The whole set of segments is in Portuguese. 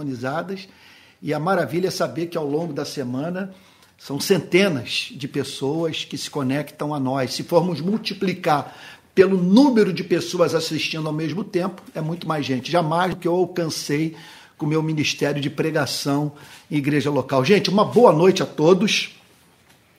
sintonizadas. E a maravilha é saber que ao longo da semana são centenas de pessoas que se conectam a nós. Se formos multiplicar pelo número de pessoas assistindo ao mesmo tempo, é muito mais gente. Jamais que eu alcancei com o meu ministério de pregação em igreja local. Gente, uma boa noite a todos.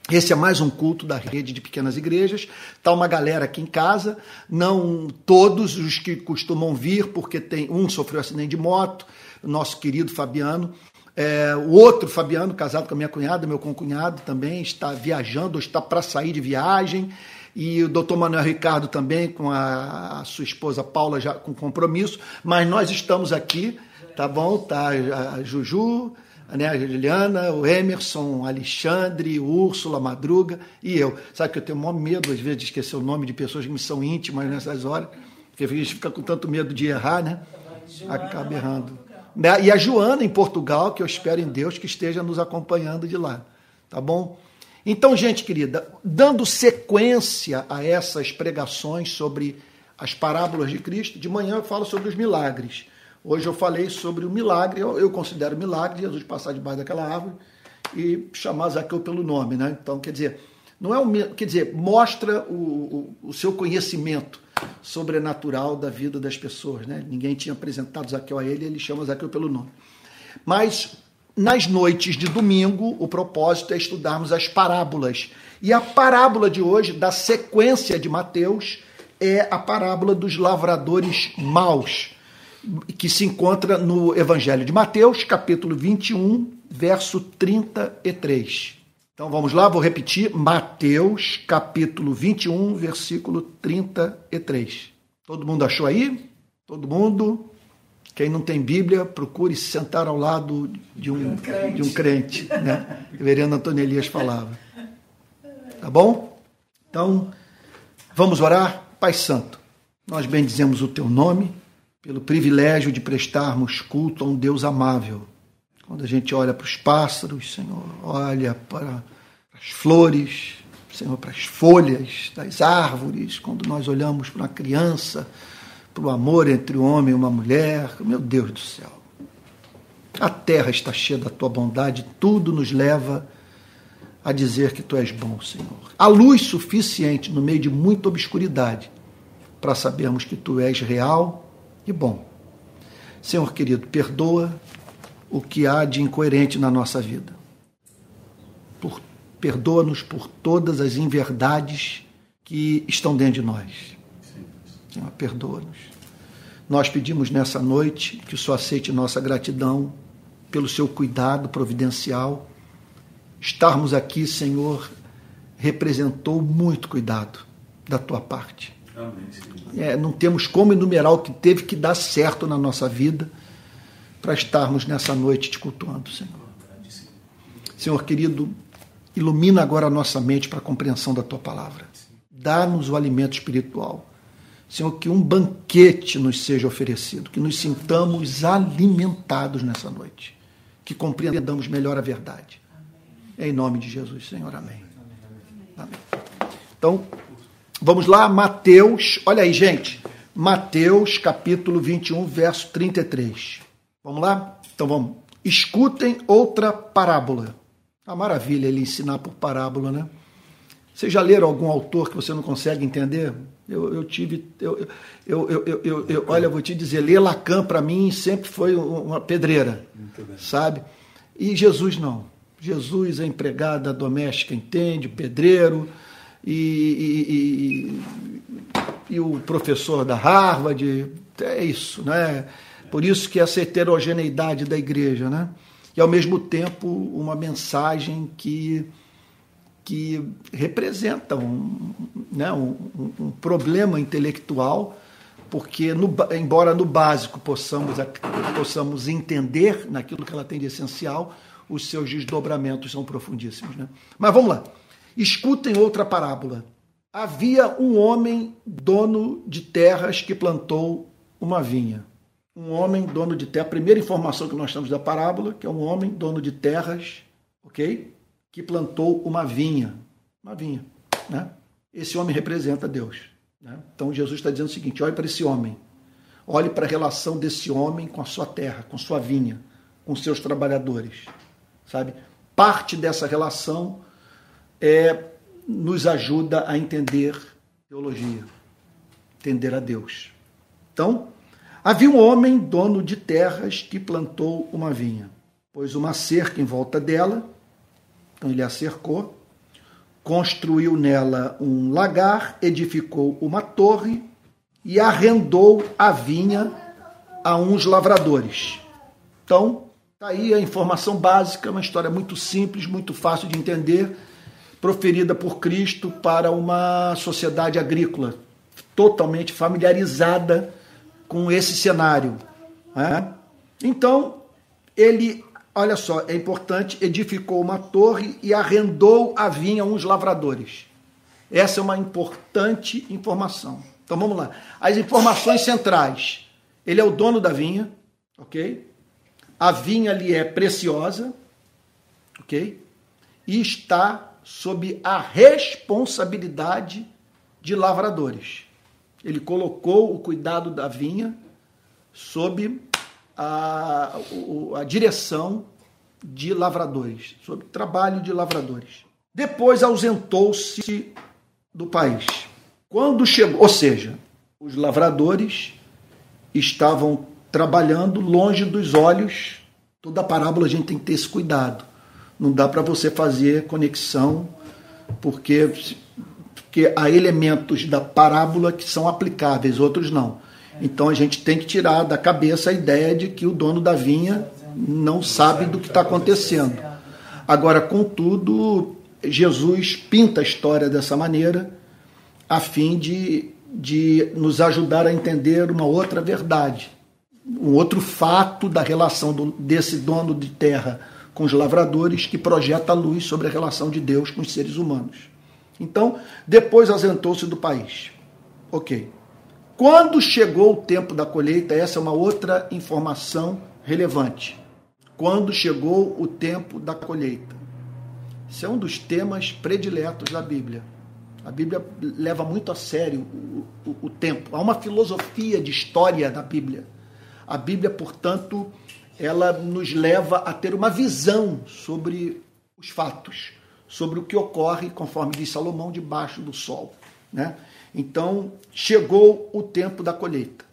Esse é mais um culto da rede de pequenas igrejas. Tá uma galera aqui em casa, não todos os que costumam vir, porque tem um sofreu acidente de moto, nosso querido Fabiano. É, o outro, Fabiano, casado com a minha cunhada, meu concunhado também, está viajando, está para sair de viagem. E o doutor Manuel Ricardo também, com a, a, sua esposa Paula, já com compromisso. Mas nós estamos aqui, tá bom? Tá a Juju, né, a Juliana, o Emerson, o Alexandre, o Úrsula, Madruga e eu. Sabe que eu tenho o maior medo, às vezes, de esquecer o nome de pessoas que me são íntimas nessas horas, porque a gente fica com tanto medo de errar, né? Acaba errando. Né, e a Joana, em Portugal, que eu espero em Deus que esteja nos acompanhando de lá. Tá bom? Então, gente querida, dando sequência a essas pregações sobre as parábolas de Cristo, de manhã eu falo sobre os milagres. Hoje eu falei sobre o milagre, eu, eu considero milagre Jesus passar debaixo daquela árvore e chamar Zaqueu pelo nome, né? Então, quer dizer, não é um, quer dizer, mostra o, o, o seu conhecimento sobrenatural da vida das pessoas, né? Ninguém tinha apresentado Zaqueu a ele, ele chama Zaqueu pelo nome. Mas nas noites de domingo, o propósito é estudarmos as parábolas. E a parábola de hoje, da sequência de Mateus, é a parábola dos lavradores maus que se encontra no Evangelho de Mateus, capítulo 21, verso 33. Então vamos lá, vou repetir. Mateus, capítulo 21, versículo 33. Todo mundo achou aí? Todo mundo? Quem não tem Bíblia, procure se sentar ao lado de um, de um crente, né? Reverendo Antônio Elias falava. Tá bom? Então, vamos orar. Pai Santo, nós bendizemos o teu nome pelo privilégio de prestarmos culto a um Deus amável. Quando a gente olha para os pássaros, Senhor, olha para as flores, Senhor, para as folhas das árvores, quando nós olhamos para uma criança, para o amor entre o homem e uma mulher, meu Deus do céu. A terra está cheia da tua bondade, tudo nos leva a dizer que tu és bom, Senhor. A luz suficiente no meio de muita obscuridade para sabermos que tu és real e bom. Senhor querido, perdoa o que há de incoerente na nossa vida. Perdoa-nos por todas as inverdades que estão dentro de nós. Senhor, perdoa-nos. Nós pedimos nessa noite que o Senhor aceite nossa gratidão pelo seu cuidado providencial. Estarmos aqui, Senhor, representou muito cuidado da tua parte. É, não temos como enumerar o que teve que dar certo na nossa vida para estarmos nessa noite te cultuando, Senhor. Senhor querido, ilumina agora a nossa mente para a compreensão da tua palavra. Dá-nos o alimento espiritual. Senhor, que um banquete nos seja oferecido, que nos sintamos alimentados nessa noite, que compreendamos melhor a verdade. Em nome de Jesus, Senhor. Amém. Amém. Então, Vamos lá, Mateus, olha aí, gente. Mateus, capítulo 21, verso 33. Vamos lá? Então vamos. Escutem outra parábola. A maravilha ele ensinar por parábola, né? Vocês já leram algum autor que você não consegue entender? Eu, eu tive. Eu, eu, eu, eu, eu, olha, eu vou te dizer, ler Lacan para mim sempre foi uma pedreira, sabe? E Jesus não. Jesus, a empregada doméstica, entende, pedreiro e, e, e, o professor da Harvard, é isso, né? Por isso que essa heterogeneidade da igreja, né? E ao mesmo tempo uma mensagem que que representa um, né, um, um problema intelectual, porque no, embora no básico possamos, possamos entender naquilo que ela tem de essencial, os seus desdobramentos são profundíssimos. Né? Mas vamos lá. Escutem outra parábola. Havia um homem dono de terras que plantou uma vinha. Um homem dono de terra. A primeira informação que nós temos da parábola, que é um homem dono de terras, ok? Que plantou uma vinha. Uma vinha, né? Esse homem representa Deus. Né? Então Jesus está dizendo o seguinte: olhe para esse homem. Olhe para a relação desse homem com a sua terra, com sua vinha. com seus trabalhadores, sabe? Parte dessa relação é nos ajuda a entender teologia, entender a Deus. Então, havia um homem dono de terras que plantou uma vinha, pôs uma cerca em volta dela, então ele a cercou, construiu nela um lagar, edificou uma torre e arrendou a vinha a uns lavradores. Então, está aí a informação básica, uma história muito simples, muito fácil de entender, proferida por Cristo para uma sociedade agrícola totalmente familiarizada com esse cenário. Né? Então, ele, olha só, é importante, edificou uma torre e arrendou a vinha a uns lavradores. Essa é uma importante informação. Então vamos lá. As informações centrais. Ele é o dono da vinha, ok? A vinha ali é preciosa, ok? E está sob a responsabilidade de lavradores. Ele colocou o cuidado da vinha sob a, a direção de lavradores, sob trabalho de lavradores. Depois ausentou-se do país. Quando chegou, ou seja, os lavradores estavam trabalhando longe dos olhos. Toda a parábola a gente tem que ter esse cuidado. Não dá para você fazer conexão, porque, porque há elementos da parábola que são aplicáveis, outros não. Então a gente tem que tirar da cabeça a ideia de que o dono da vinha não sabe do que está acontecendo. Agora, contudo, Jesus pinta a história dessa maneira a fim de, de nos ajudar a entender uma outra verdade, um outro fato da relação do, desse dono de terra com os lavradores que projeta a luz sobre a relação de Deus com os seres humanos. Então, depois ausentou-se do país. Ok. Quando chegou o tempo da colheita, essa é uma outra informação relevante. Quando chegou o tempo da colheita. Isso é um dos temas prediletos da Bíblia. A Bíblia leva muito a sério o, o, o, tempo. Há uma filosofia de história da Bíblia. A Bíblia, portanto, ela nos leva a ter uma visão sobre os fatos, sobre o que ocorre, conforme diz Salomão, debaixo do sol. Né? Então, chegou o tempo da colheita.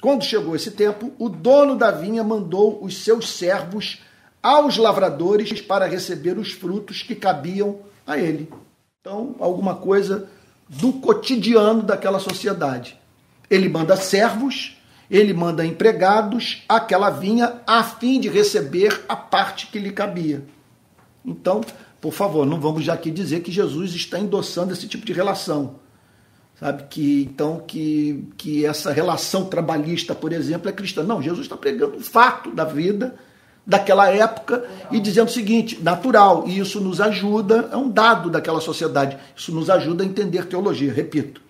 Quando chegou esse tempo, o dono da vinha mandou os seus servos aos lavradores para receber os frutos que cabiam a ele. Então, alguma coisa do cotidiano daquela sociedade. Ele manda servos, ele manda empregados àquela vinha a fim de receber a parte que lhe cabia. Então, por favor, não vamos já aqui dizer que Jesus está endossando esse tipo de relação. Sabe que então que, que essa relação trabalhista, por exemplo, é cristã. Não, Jesus está pregando o fato da vida daquela época e dizendo o seguinte, natural, e isso nos ajuda, é um dado daquela sociedade, isso nos ajuda a entender teologia, repito.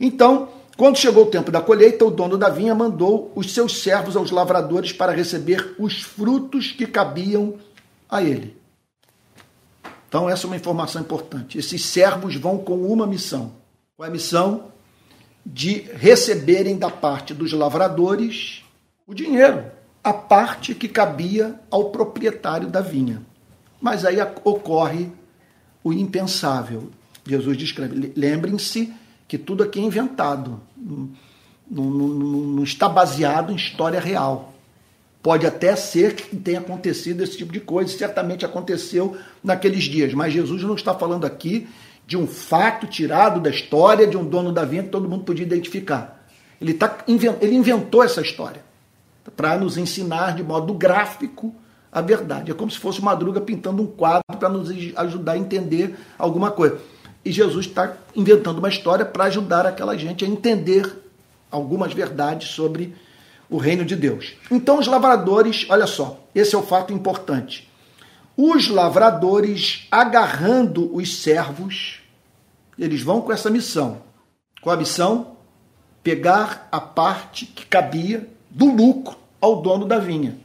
Então, quando chegou o tempo da colheita, o dono da vinha mandou os seus servos aos lavradores para receber os frutos que cabiam a ele. Então, essa é uma informação importante. Esses servos vão com uma missão. Qual é a missão? De receberem da parte dos lavradores o dinheiro, a parte que cabia ao proprietário da vinha. Mas aí ocorre o impensável. Jesus descreve. Lembrem-se que tudo aqui é inventado, não, não, não, está baseado em história real. Pode até ser que tenha acontecido esse tipo de coisa, certamente aconteceu naqueles dias, mas Jesus não está falando aqui de um fato tirado da história de um dono da vinha que todo mundo podia identificar. Ele, tá, ele inventou essa história para nos ensinar de modo gráfico a verdade. É como se fosse Madruga pintando um quadro para nos ajudar a entender alguma coisa. E Jesus está inventando uma história para ajudar aquela gente a entender algumas verdades sobre o reino de Deus. Então, os lavradores, olha só, esse é o fato importante. Os lavradores, agarrando os servos, eles vão com essa missão. Qual a missão? Pegar a parte que cabia do lucro ao dono da vinha.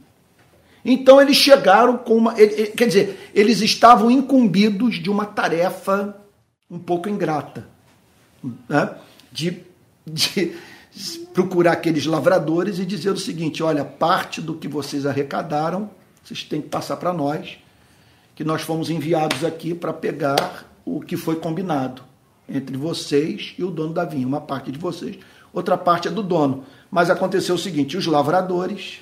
Então eles chegaram com uma. Quer dizer, eles estavam incumbidos de uma tarefa um pouco ingrata. Né? De, de procurar aqueles lavradores e dizer o seguinte: olha, parte do que vocês arrecadaram vocês têm que passar para nós, que nós fomos enviados aqui para pegar o que foi combinado entre vocês e o dono da vinha. Uma parte de vocês, outra parte é do dono. Mas aconteceu o seguinte: os lavradores,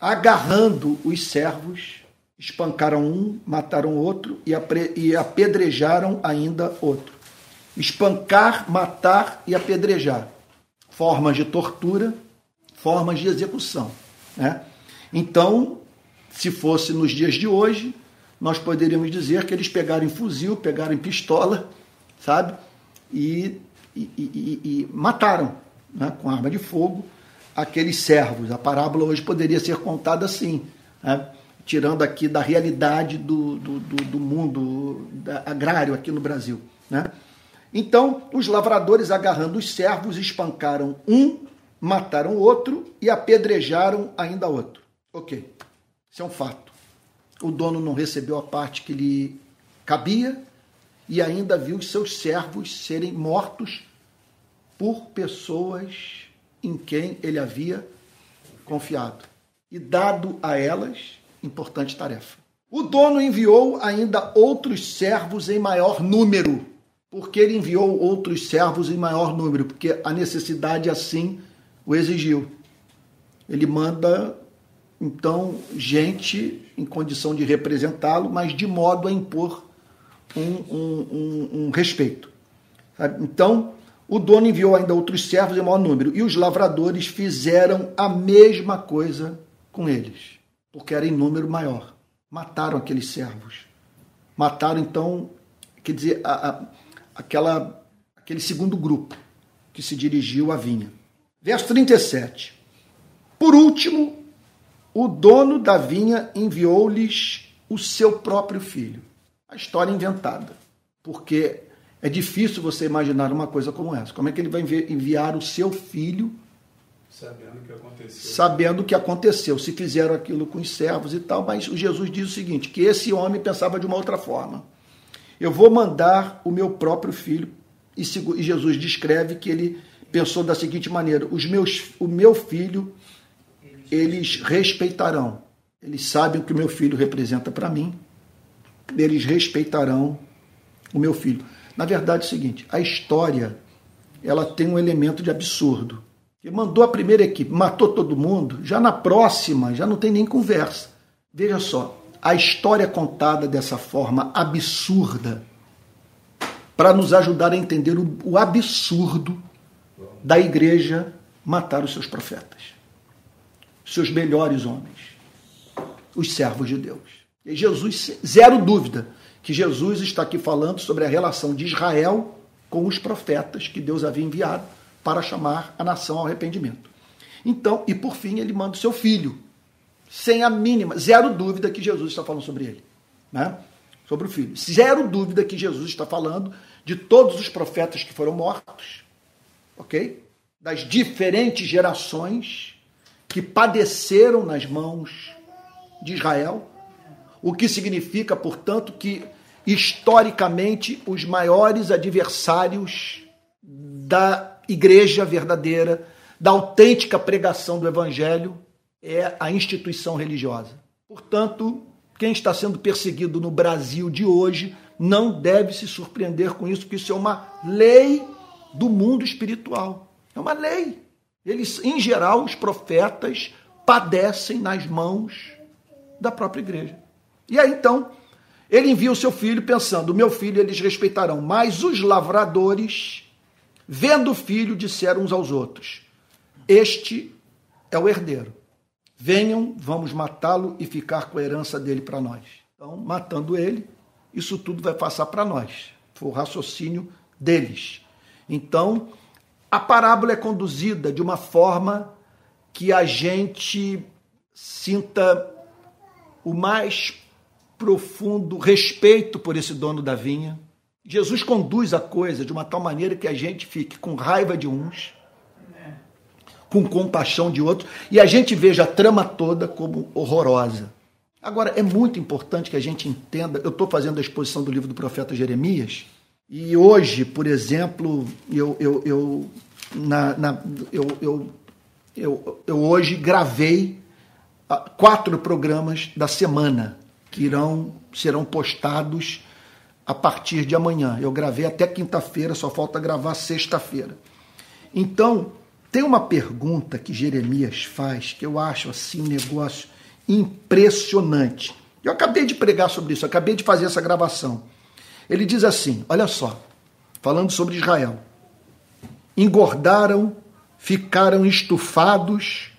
agarrando os servos, espancaram um, mataram outro e apedrejaram ainda outro. Espancar, matar e apedrejar. Formas de tortura, formas de execução. Né? Então, se fosse nos dias de hoje, nós poderíamos dizer que eles pegaram fuzil, pegaram pistola, sabe? E, e, e, e mataram né? com arma de fogo aqueles servos. A parábola hoje poderia ser contada assim, né? tirando aqui da realidade do, do, do, do mundo agrário aqui no Brasil. Né? Então, os lavradores, agarrando os servos, espancaram um, mataram outro e apedrejaram ainda outro. Ok, isso é um fato. O dono não recebeu a parte que lhe cabia e ainda viu seus servos serem mortos por pessoas em quem ele havia confiado e dado a elas importante tarefa. O dono enviou ainda outros servos em maior número. Porque ele enviou outros servos em maior número? Porque a necessidade assim o exigiu. Ele manda, então, gente em condição de representá-lo, mas de modo a impor um, um, um, um respeito. Então, o dono enviou ainda outros servos em maior número, e os lavradores fizeram a mesma coisa com eles, porque era em número maior. Mataram aqueles servos. Mataram, então, quer dizer, a, a, aquela, aquele segundo grupo que se dirigiu à vinha. Verso 37. Por último, o dono da vinha enviou-lhes o seu próprio filho. A história inventada, porque é difícil você imaginar uma coisa como essa. Como é que ele vai enviar o seu filho sabendo o que aconteceu? Sabendo o que aconteceu, se fizeram aquilo com os servos e tal, mas o Jesus diz o seguinte, que esse homem pensava de uma outra forma. Eu vou mandar o meu próprio filho e Jesus descreve que ele pensou da seguinte maneira: os meus, o meu filho eles respeitarão. Eles sabem o que o meu filho representa para mim. Eles respeitarão o meu filho. Na verdade é o seguinte, a história ela tem um elemento de absurdo. Ele mandou a primeira equipe, matou todo mundo, já na próxima já não tem nem conversa. Veja só, a história contada dessa forma absurda para nos ajudar a entender o, o absurdo da igreja matar os seus profetas, seus melhores homens, os servos de Deus. E Jesus, zero dúvida, que Jesus está aqui falando sobre a relação de Israel com os profetas que Deus havia enviado para chamar a nação ao arrependimento. Então, e por fim, ele manda o seu filho, sem a mínima, zero dúvida que Jesus está falando sobre ele, né? Sobre o filho. Zero dúvida que Jesus está falando de todos os profetas que foram mortos, ok? Das diferentes gerações que padeceram nas mãos de Israel o que significa, portanto, que historicamente os maiores adversários da igreja verdadeira, da autêntica pregação do evangelho, é a instituição religiosa. Portanto, quem está sendo perseguido no Brasil de hoje não deve se surpreender com isso, porque isso é uma lei do mundo espiritual. É uma lei. Eles, em geral, os profetas padecem nas mãos da própria igreja. E aí então, ele envia o seu filho pensando: meu filho eles respeitarão. Mas os lavradores, vendo o filho, disseram uns aos outros: Este é o herdeiro. Venham, vamos matá-lo e ficar com a herança dele para nós. Então, matando ele, isso tudo vai passar para nós. Foi o raciocínio deles. Então, a parábola é conduzida de uma forma que a gente sinta o mais profundo respeito por esse dono da vinha. Jesus conduz a coisa de uma tal maneira que a gente fique com raiva de uns, com compaixão de outros, e a gente veja a trama toda como horrorosa. Agora, é muito importante que a gente entenda. Eu estou fazendo a exposição do livro do profeta Jeremias, e hoje, por exemplo, eu, eu, eu, na, na, eu, eu, eu, eu hoje gravei quatro programas da semana que irão serão postados a partir de amanhã. Eu gravei até quinta-feira, só falta gravar sexta-feira. Então, tem uma pergunta que Jeremias faz que eu acho assim um negócio impressionante. Eu acabei de pregar sobre isso, acabei de fazer essa gravação. Ele diz assim: olha só, falando sobre Israel. Engordaram, ficaram estufados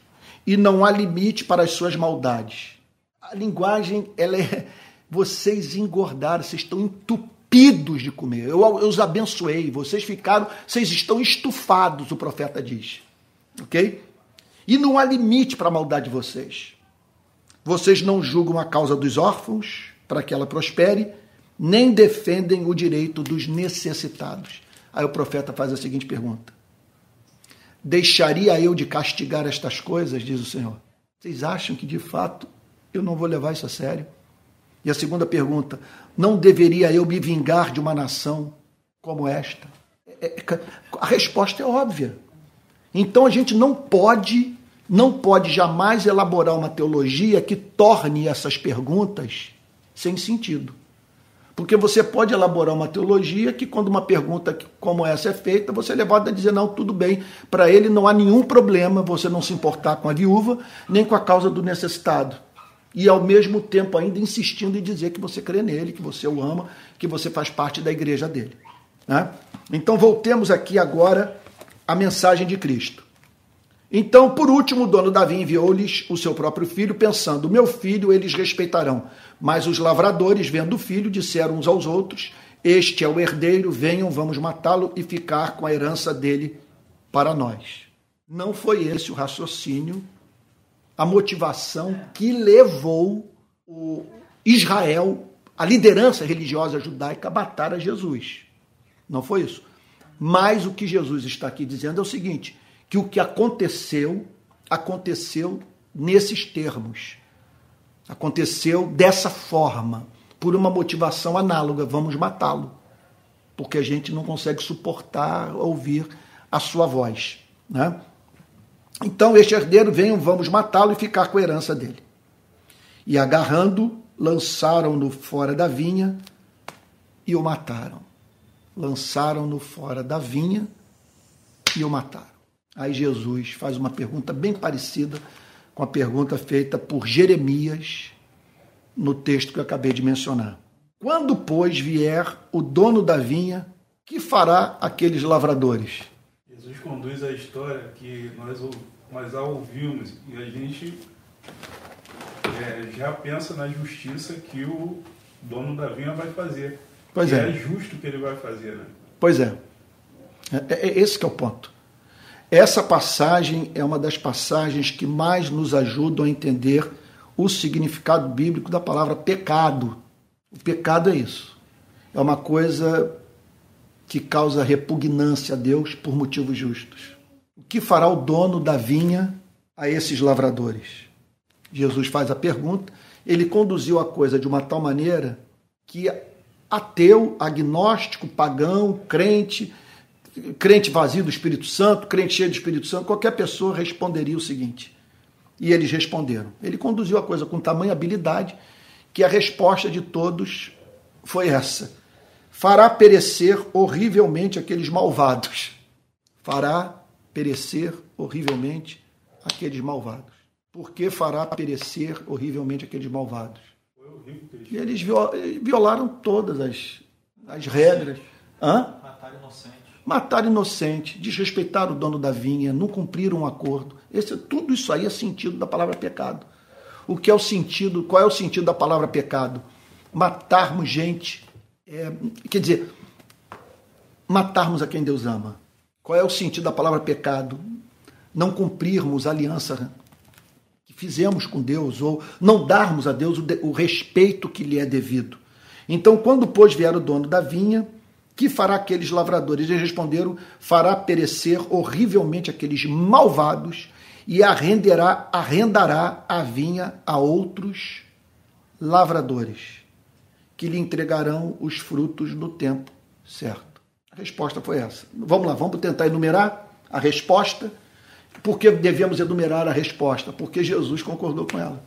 e não há limite para as suas maldades. A linguagem, ela é. Vocês engordaram, vocês estão entupidos de comer. Eu, eu os abençoei, vocês ficaram, vocês estão estufados, o profeta diz. Ok? E não há limite para a maldade de vocês. Vocês não julgam a causa dos órfãos para que ela prospere, nem defendem o direito dos necessitados. Aí o profeta faz a seguinte pergunta: Deixaria eu de castigar estas coisas, diz o Senhor? Vocês acham que de fato eu não vou levar isso a sério? E a segunda pergunta: Não deveria eu me vingar de uma nação como esta? É, é, a resposta é óbvia. Então a gente não pode, não pode jamais elaborar uma teologia que torne essas perguntas sem sentido. Porque você pode elaborar uma teologia que, quando uma pergunta como essa é feita, você é levado a dizer: não, tudo bem, para ele não há nenhum problema você não se importar com a viúva, nem com a causa do necessitado. E ao mesmo tempo ainda insistindo em dizer que você crê nele, que você o ama, que você faz parte da igreja dele. Né? Então voltemos aqui agora à mensagem de Cristo. Então, por último, o dono Davi enviou-lhes o seu próprio filho, pensando: Meu filho eles respeitarão. Mas os lavradores, vendo o filho, disseram uns aos outros: Este é o herdeiro, venham, vamos matá-lo e ficar com a herança dele para nós. Não foi esse o raciocínio, a motivação que levou o Israel, a liderança religiosa judaica, a matar a Jesus. Não foi isso. Mas o que Jesus está aqui dizendo é o seguinte: que o que aconteceu, aconteceu nesses termos. Aconteceu dessa forma, por uma motivação análoga, vamos matá-lo. Porque a gente não consegue suportar ouvir a sua voz. Né? Então, este herdeiro vem, vamos matá-lo e ficar com a herança dele. E agarrando, lançaram-no fora da vinha e o mataram. Lançaram-no fora da vinha e o mataram. Aí Jesus faz uma pergunta bem parecida com a pergunta feita por Jeremias no texto que eu acabei de mencionar. Quando, pois, vier o dono da vinha, que fará aqueles lavradores? Conduz a história que nós, nós a ouvimos e a gente é, já pensa na justiça que o dono da vinha vai fazer. Pois é. É justo que ele vai fazer, né? Pois é. é, é esse é o ponto. Essa passagem é uma das passagens que mais nos ajudam a entender o significado bíblico da palavra pecado. O pecado é isso. É uma coisa que causa repugnância a Deus por motivos justos. O que fará o dono da vinha a esses lavradores? Jesus faz a pergunta. Ele conduziu a coisa de uma tal maneira que ateu, agnóstico, pagão, crente, crente vazio do Espírito Santo, crente cheio do Espírito Santo, qualquer pessoa responderia o seguinte. E eles responderam. Ele conduziu a coisa com tamanha habilidade que a resposta de todos foi essa: fará perecer horrivelmente aqueles malvados. Fará perecer horrivelmente aqueles malvados. Por que fará perecer horrivelmente aqueles malvados? E eles violaram todas as, as regras. Hã? Matar inocente matar inocente, desrespeitar o dono da vinha, não cumprir um acordo. Esse, tudo isso aí é sentido da palavra pecado. O que é o sentido? Qual é o sentido da palavra pecado? Matarmos gente, é, quer dizer, matarmos a quem Deus ama. Qual é o sentido da palavra pecado? Não cumprirmos a aliança que fizemos com Deus ou não darmos a Deus o, de, o respeito que lhe é devido. Então, quando pois vier o dono da vinha, que fará aqueles lavradores? Eles responderam: fará perecer horrivelmente aqueles malvados e arrenderá, arrendará a vinha a outros lavradores, que lhe entregarão os frutos no tempo certo. A resposta foi essa. Vamos lá, vamos tentar enumerar a resposta Por que devemos enumerar a resposta? Porque Jesus concordou com ela.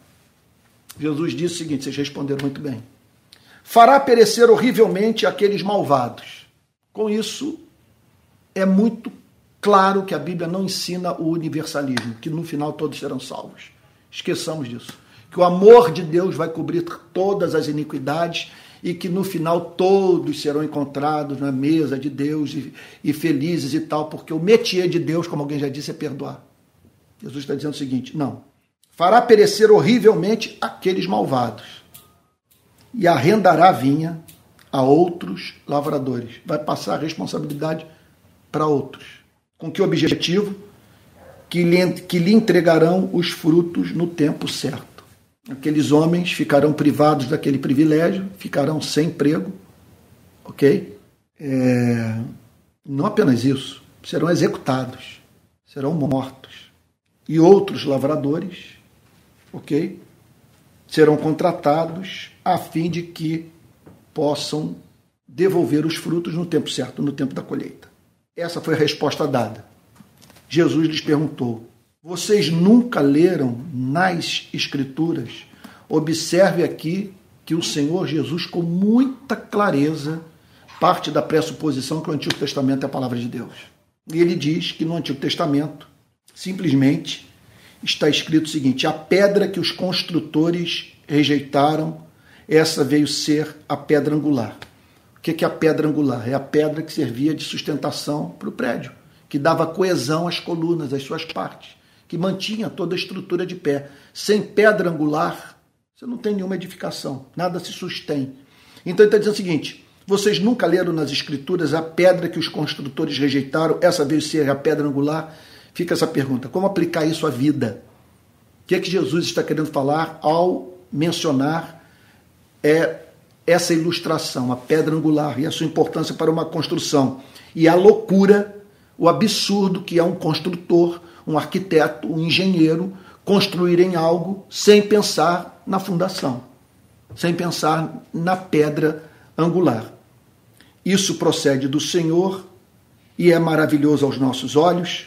Jesus disse o seguinte: vocês responderam muito bem. Fará perecer horrivelmente aqueles malvados. Com isso, é muito claro que a Bíblia não ensina o universalismo, que no final todos serão salvos. Esqueçamos disso. Que o amor de Deus vai cobrir todas as iniquidades e que no final todos serão encontrados na mesa de Deus e, e felizes e tal, porque o métier de Deus, como alguém já disse, é perdoar. Jesus está dizendo o seguinte: não. Fará perecer horrivelmente aqueles malvados e arrendará a vinha a outros lavradores. Vai passar a responsabilidade para outros. Com que objetivo? Que lhe, que lhe entregarão os frutos no tempo certo. Aqueles homens ficarão privados daquele privilégio, ficarão sem emprego, ok? É, não apenas isso, serão executados, serão mortos. E outros lavradores, ok? Serão contratados a fim de que possam devolver os frutos no tempo certo, no tempo da colheita. Essa foi a resposta dada. Jesus lhes perguntou: vocês nunca leram nas Escrituras? Observe aqui que o Senhor Jesus, com muita clareza, parte da pressuposição que o Antigo Testamento é a palavra de Deus. E ele diz que no Antigo Testamento, simplesmente, está escrito o seguinte: a pedra que os construtores rejeitaram, essa veio ser a pedra angular. O que é a pedra angular? É a pedra que servia de sustentação para o prédio, que dava coesão às colunas, às suas partes que mantinha toda a estrutura de pé. Sem pedra angular, você não tem nenhuma edificação, nada se sustém. Então ele está dizendo o seguinte: vocês nunca leram nas Escrituras a pedra que os construtores rejeitaram, essa veio ser a pedra angular? Fica essa pergunta: como aplicar isso à vida? O que é que Jesus está querendo falar ao mencionar é, essa ilustração, a pedra angular e a sua importância para uma construção? E a loucura, o absurdo que é um construtor um arquiteto, um engenheiro construírem algo sem pensar na fundação, sem pensar na pedra angular. Isso procede do Senhor e é maravilhoso aos nossos olhos.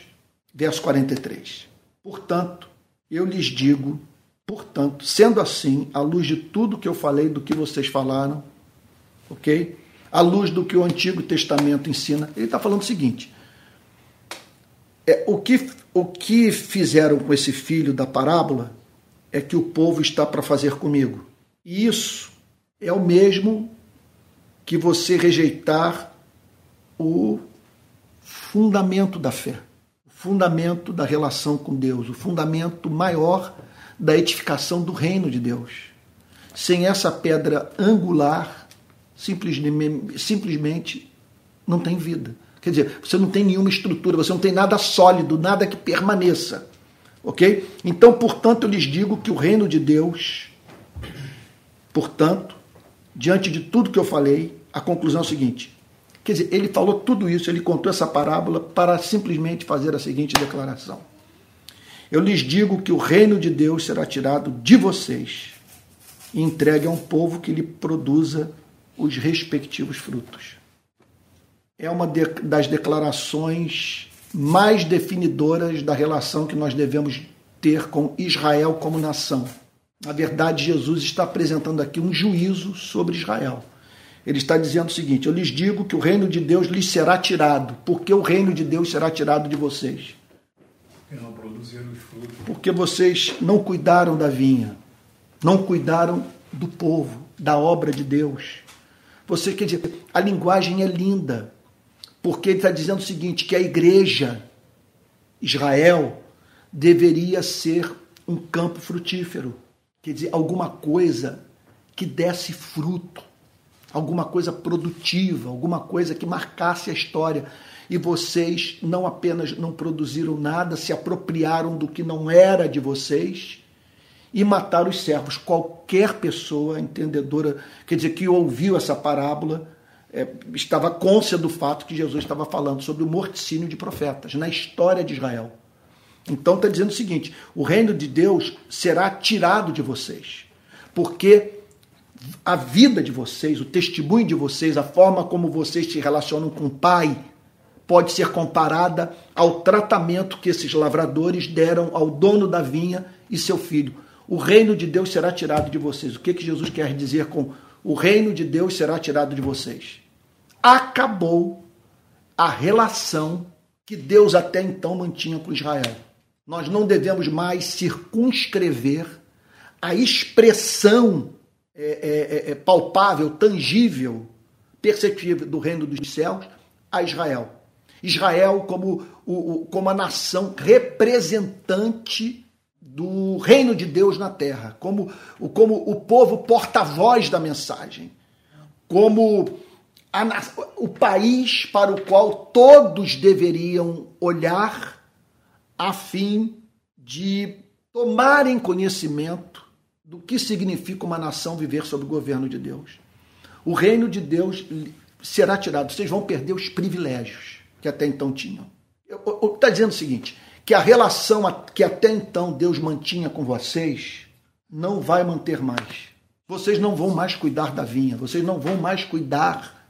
Verso 43. Portanto, eu lhes digo, portanto, sendo assim, à luz de tudo que eu falei, do que vocês falaram, ok? À luz do que o Antigo Testamento ensina, ele está falando o seguinte: é, o, que, o que fizeram com esse filho da parábola é que o povo está para fazer comigo. E isso é o mesmo que você rejeitar o fundamento da fé, o fundamento da relação com Deus, o fundamento maior da edificação do reino de Deus. Sem essa pedra angular, simplesmente, simplesmente não tem vida. Quer dizer, você não tem nenhuma estrutura, você não tem nada sólido, nada que permaneça. Ok? Então, portanto, eu lhes digo que o reino de Deus, portanto, diante de tudo que eu falei, a conclusão é o seguinte: quer dizer, ele falou tudo isso, ele contou essa parábola para simplesmente fazer a seguinte declaração. Eu lhes digo que o reino de Deus será tirado de vocês e entregue a um povo que lhe produza os respectivos frutos é uma de, das declarações mais definidoras da relação que nós devemos ter com Israel como nação. Na verdade, Jesus está apresentando aqui um juízo sobre Israel. Ele está dizendo o seguinte: Eu lhes digo que o reino de Deus lhes será tirado. Porque o reino de Deus será tirado de vocês? Porque vocês não cuidaram da vinha, não cuidaram do povo, da obra de Deus. Você quer dizer, a linguagem é linda porque ele está dizendo o seguinte: que a igreja, Israel, deveria ser um campo frutífero, quer dizer, alguma coisa que desse fruto, alguma coisa produtiva, alguma coisa que marcasse a história. E vocês não apenas não produziram nada, se apropriaram do que não era de vocês e mataram os servos. Qualquer pessoa entendedora, quer dizer, que ouviu essa parábola, é, estava côncia do fato que Jesus estava falando sobre o morticínio de profetas na história de Israel. Então está dizendo o seguinte: o reino de Deus será tirado de vocês, porque a vida de vocês, o testemunho de vocês, a forma como vocês se relacionam com o Pai, pode ser comparada ao tratamento que esses lavradores deram ao dono da vinha e seu filho. O reino de Deus será tirado de vocês. O que, que Jesus quer dizer com o reino de Deus será tirado de vocês? Acabou a relação que Deus até então mantinha com Israel. Nós não devemos mais circunscrever a expressão é, é, é, é palpável, tangível, perceptível do reino dos céus a Israel. Israel como, o, como a nação representante do reino de Deus na terra, como, como o povo porta-voz da mensagem, como a, o país para o qual todos deveriam olhar a fim de tomarem conhecimento do que significa uma nação viver sob o governo de Deus. O reino de Deus será tirado, vocês vão perder os privilégios que até então tinham. Está dizendo o seguinte: que a relação que até então Deus mantinha com vocês não vai manter mais. Vocês não vão mais cuidar da vinha, vocês não vão mais cuidar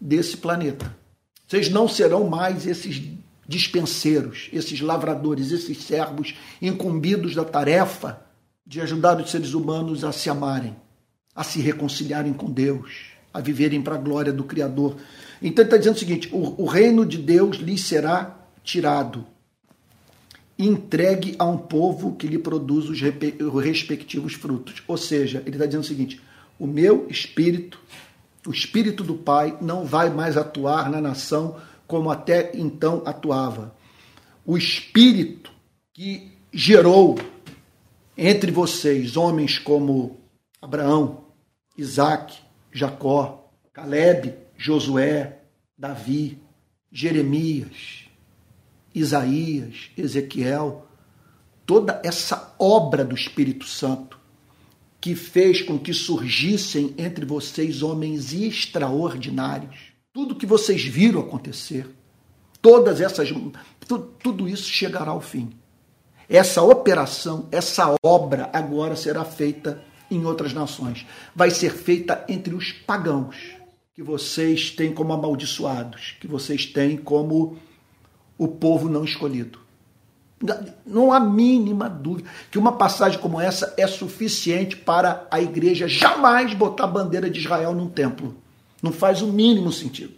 desse planeta. Vocês não serão mais esses dispenseiros, esses lavradores, esses servos incumbidos da tarefa de ajudar os seres humanos a se amarem, a se reconciliarem com Deus, a viverem para a glória do Criador. Então ele está dizendo o seguinte: o, o reino de Deus lhe será tirado, entregue a um povo que lhe produz os, os respectivos frutos. Ou seja, ele está dizendo o seguinte: o meu espírito, o espírito do Pai, não vai mais atuar na nação como até então atuava. O espírito que gerou entre vocês homens como Abraão, Isaac, Jacó, Caleb, Josué, Davi, Jeremias, Isaías, Ezequiel, toda essa obra do Espírito Santo que fez com que surgissem entre vocês homens extraordinários. Tudo que vocês viram acontecer, todas essas tudo, tudo isso chegará ao fim. Essa operação, essa obra agora será feita em outras nações. Vai ser feita entre os pagãos, que vocês têm como amaldiçoados, que vocês têm como o povo não escolhido. Não há mínima dúvida que uma passagem como essa é suficiente para a igreja jamais botar a bandeira de Israel num templo. Não faz o mínimo sentido.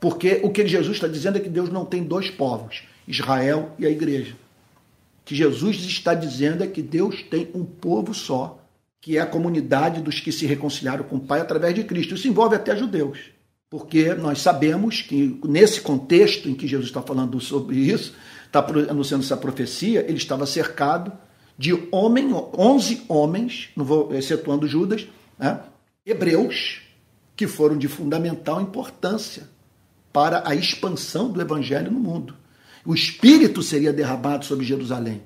Porque o que Jesus está dizendo é que Deus não tem dois povos, Israel e a igreja que Jesus está dizendo é que Deus tem um povo só, que é a comunidade dos que se reconciliaram com o Pai através de Cristo. Isso envolve até judeus, porque nós sabemos que nesse contexto em que Jesus está falando sobre isso, está anunciando essa profecia, ele estava cercado de homem, 11 homens, não vou excetuando Judas, né, hebreus, que foram de fundamental importância para a expansão do evangelho no mundo o Espírito seria derramado sobre Jerusalém.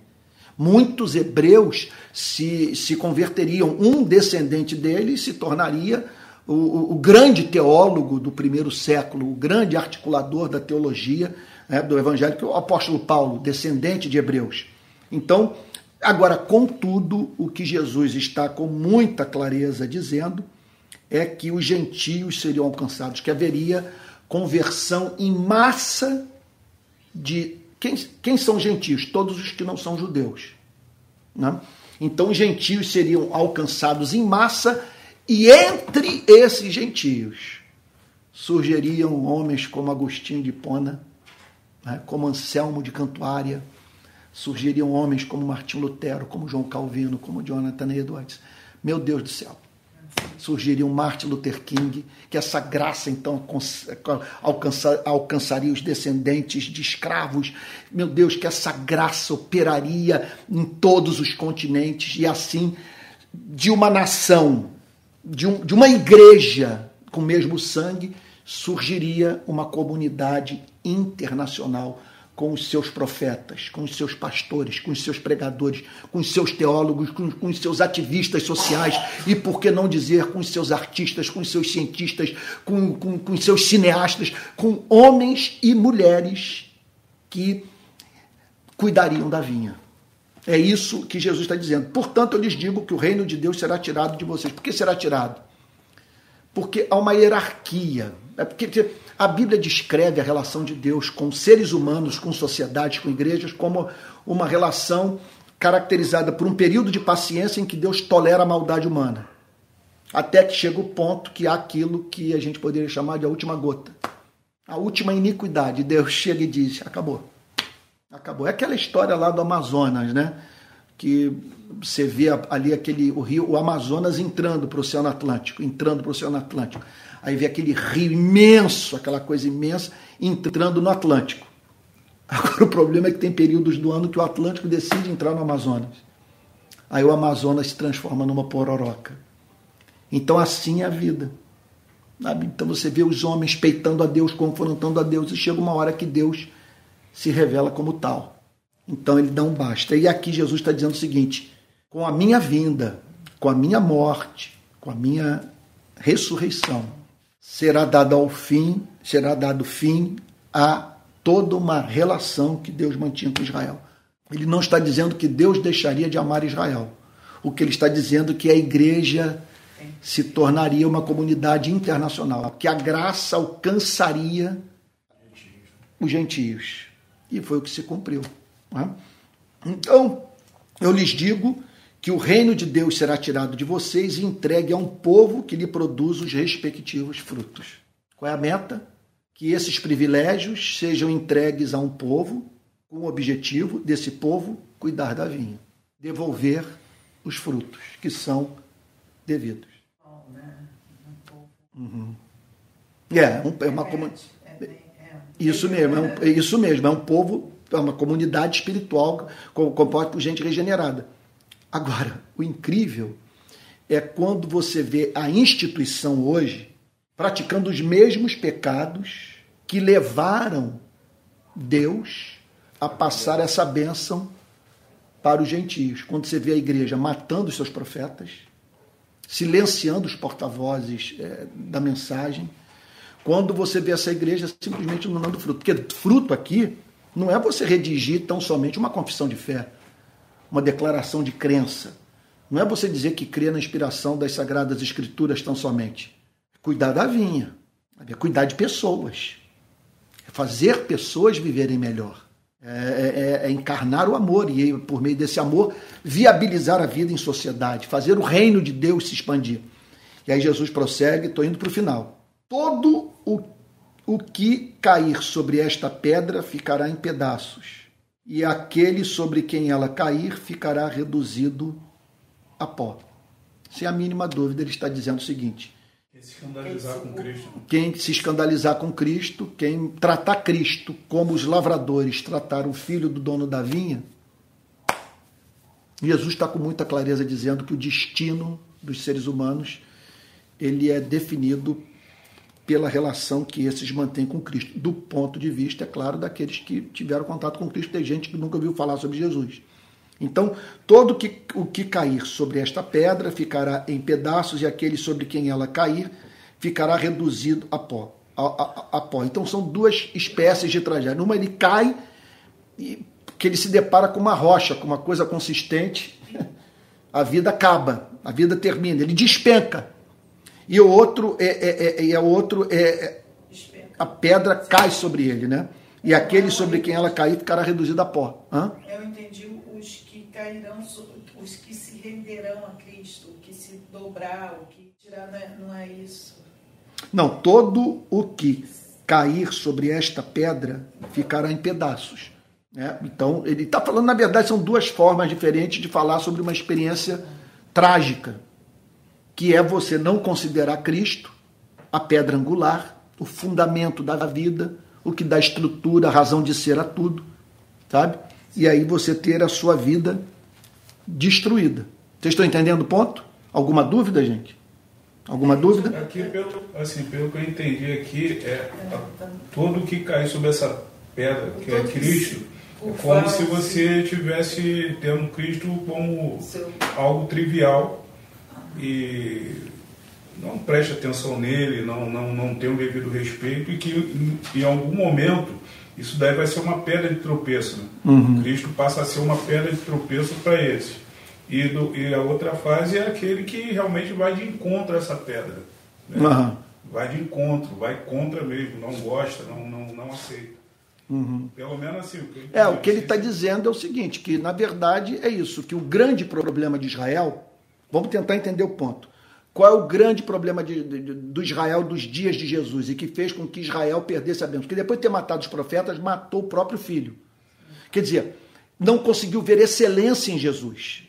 Muitos hebreus se, se converteriam, um descendente dele se tornaria o, o, grande teólogo do primeiro século, o grande articulador da teologia né, do evangelho, é o apóstolo Paulo, descendente de hebreus. Então, agora, contudo, o que Jesus está com muita clareza dizendo é que os gentios seriam alcançados, que haveria conversão em massa de quem, quem são gentios? Todos os que não são judeus. Né? Então, os gentios seriam alcançados em massa, e entre esses gentios surgiriam homens como Agostinho de Pona, né? como Anselmo de Cantuária, surgiriam homens como Martinho Lutero, como João Calvino, como Jonathan Edwards. Meu Deus do céu surgiria um Martin Luther King, que essa graça então alcança, alcançaria os descendentes de escravos. Meu Deus, que essa graça operaria em todos os continentes e assim de uma nação, de, um, de uma igreja com o mesmo sangue, surgiria uma comunidade internacional com os seus profetas, com os seus pastores, com os seus pregadores, com os seus teólogos, com, com, os seus ativistas sociais e, por que não dizer, com os seus artistas, com os seus cientistas, com, com, com os seus cineastas, com homens e mulheres que cuidariam da vinha. É isso que Jesus está dizendo. Portanto, eu lhes digo que o reino de Deus será tirado de vocês. Por que será tirado? Porque há uma hierarquia. É porque A Bíblia descreve a relação de Deus com seres humanos, com sociedades, com igrejas, como uma relação caracterizada por um período de paciência em que Deus tolera a maldade humana. Até que chega o ponto que há aquilo que a gente poderia chamar de a última gota. A última iniquidade. Deus chega e diz: acabou. Acabou. É aquela história lá do Amazonas, né? Que você vê ali aquele o rio, o Amazonas entrando para o Oceano Atlântico, entrando para o Oceano Atlântico. Aí vê aquele rio imenso, aquela coisa imensa, entrando no Atlântico. Agora o problema é que tem períodos do ano que o Atlântico decide entrar no Amazonas. Aí o Amazonas se transforma numa pororoca. Então assim é a vida. Então você vê os homens peitando a Deus, confrontando a Deus, e chega uma hora que Deus se revela como tal. Então ele um basta. E aqui Jesus está dizendo o seguinte: com a minha vinda, com a minha morte, com a minha ressurreição, será dado ao fim, será dado fim a toda uma relação que Deus mantinha com Israel. Ele não está dizendo que Deus deixaria de amar Israel. O que ele está dizendo é que a igreja se tornaria uma comunidade internacional, que a graça alcançaria os gentios. E foi o que se cumpriu. É? Então, eu lhes digo que o reino de Deus será tirado de vocês e entregue a um povo que lhe produz os respectivos frutos. Qual é a meta? Que esses privilégios sejam entregues a um povo com o objetivo desse povo cuidar da vinha, devolver os frutos que são devidos. Uhum. É, um, é uma comunidade. Isso mesmo, é, um, é isso mesmo, é um povo, é uma comunidade espiritual composta por gente regenerada. Agora, o incrível é quando você vê a instituição hoje praticando os mesmos pecados que levaram Deus a passar essa bênção para os gentios. Quando você vê a igreja matando os seus profetas, silenciando os porta-vozes é, da mensagem. Quando você vê essa igreja simplesmente não dando fruto. Porque fruto aqui não é você redigir tão somente uma confissão de fé, uma declaração de crença. Não é você dizer que crê na inspiração das Sagradas Escrituras tão somente. É cuidar da vinha, é cuidar de pessoas, é fazer pessoas viverem melhor. É, é, é, encarnar o amor e, por meio desse amor, viabilizar a vida em sociedade, fazer o reino de Deus se expandir. E aí Jesus prossegue, estou indo para o final. Todo o, o que cair sobre esta pedra ficará em pedaços, e aquele sobre quem ela cair ficará reduzido a pó. Sem a mínima dúvida, ele está dizendo o seguinte: se escandalizar com Cristo. Quem se escandalizar com Cristo, quem tratar Cristo como os lavradores trataram o filho do dono da vinha, Jesus está com muita clareza dizendo que o destino dos seres humanos ele é definido pela relação que esses mantêm com Cristo. Do ponto de vista, é claro, daqueles que tiveram contato com Cristo, tem gente que nunca ouviu falar sobre Jesus. Então, todo que, o que cair sobre esta pedra ficará em pedaços, e aquele sobre quem ela cair ficará reduzido a pó. A, a, a pó. Então, são duas espécies de tragédia. Uma, ele cai, e, que ele se depara com uma rocha, com uma coisa consistente, a vida acaba, a vida termina, ele despenca. E o outro é, é, é, é outro é, é a pedra cai sobre ele, né? E aquele sobre quem ela cair ficará reduzido a pó. Hã? Eu entendi cairão os que se renderão a Cristo, o que se dobrar, o que tirar, não é, não é isso. Não, todo o que cair sobre esta pedra ficará em pedaços. Né? Então, ele está falando, na verdade, são duas formas diferentes de falar sobre uma experiência trágica, que é você não considerar Cristo a pedra angular, o fundamento da vida, o que dá estrutura, a razão de ser a tudo, sabe? e aí você ter a sua vida destruída. Vocês estão entendendo o ponto? Alguma dúvida, gente? Alguma dúvida? Aqui, pelo, assim, pelo que eu entendi aqui, é todo que cai sobre essa pedra, que é Cristo, é como se você tivesse tendo Cristo como algo trivial e não preste atenção nele, não, não, não tem o devido respeito e que em algum momento isso daí vai ser uma pedra de tropeço. Né? Uhum. Cristo passa a ser uma pedra de tropeço para eles. E, do, e, a outra fase é aquele que realmente vai de encontro a essa pedra. Né? Uhum. vai de encontro, vai contra mesmo, não gosta, não, não, não aceita. Uhum. Pelo menos assim. O que é, o que ele está dizendo é o seguinte, que na verdade é isso, que o grande problema de Israel, vamos tentar entender o ponto. Qual é o grande problema de, de, do Israel dos dias de Jesus e que fez com que Israel perdesse a bênção? Porque depois de ter matado os profetas, matou o próprio filho. Quer dizer, não conseguiu ver excelência em Jesus.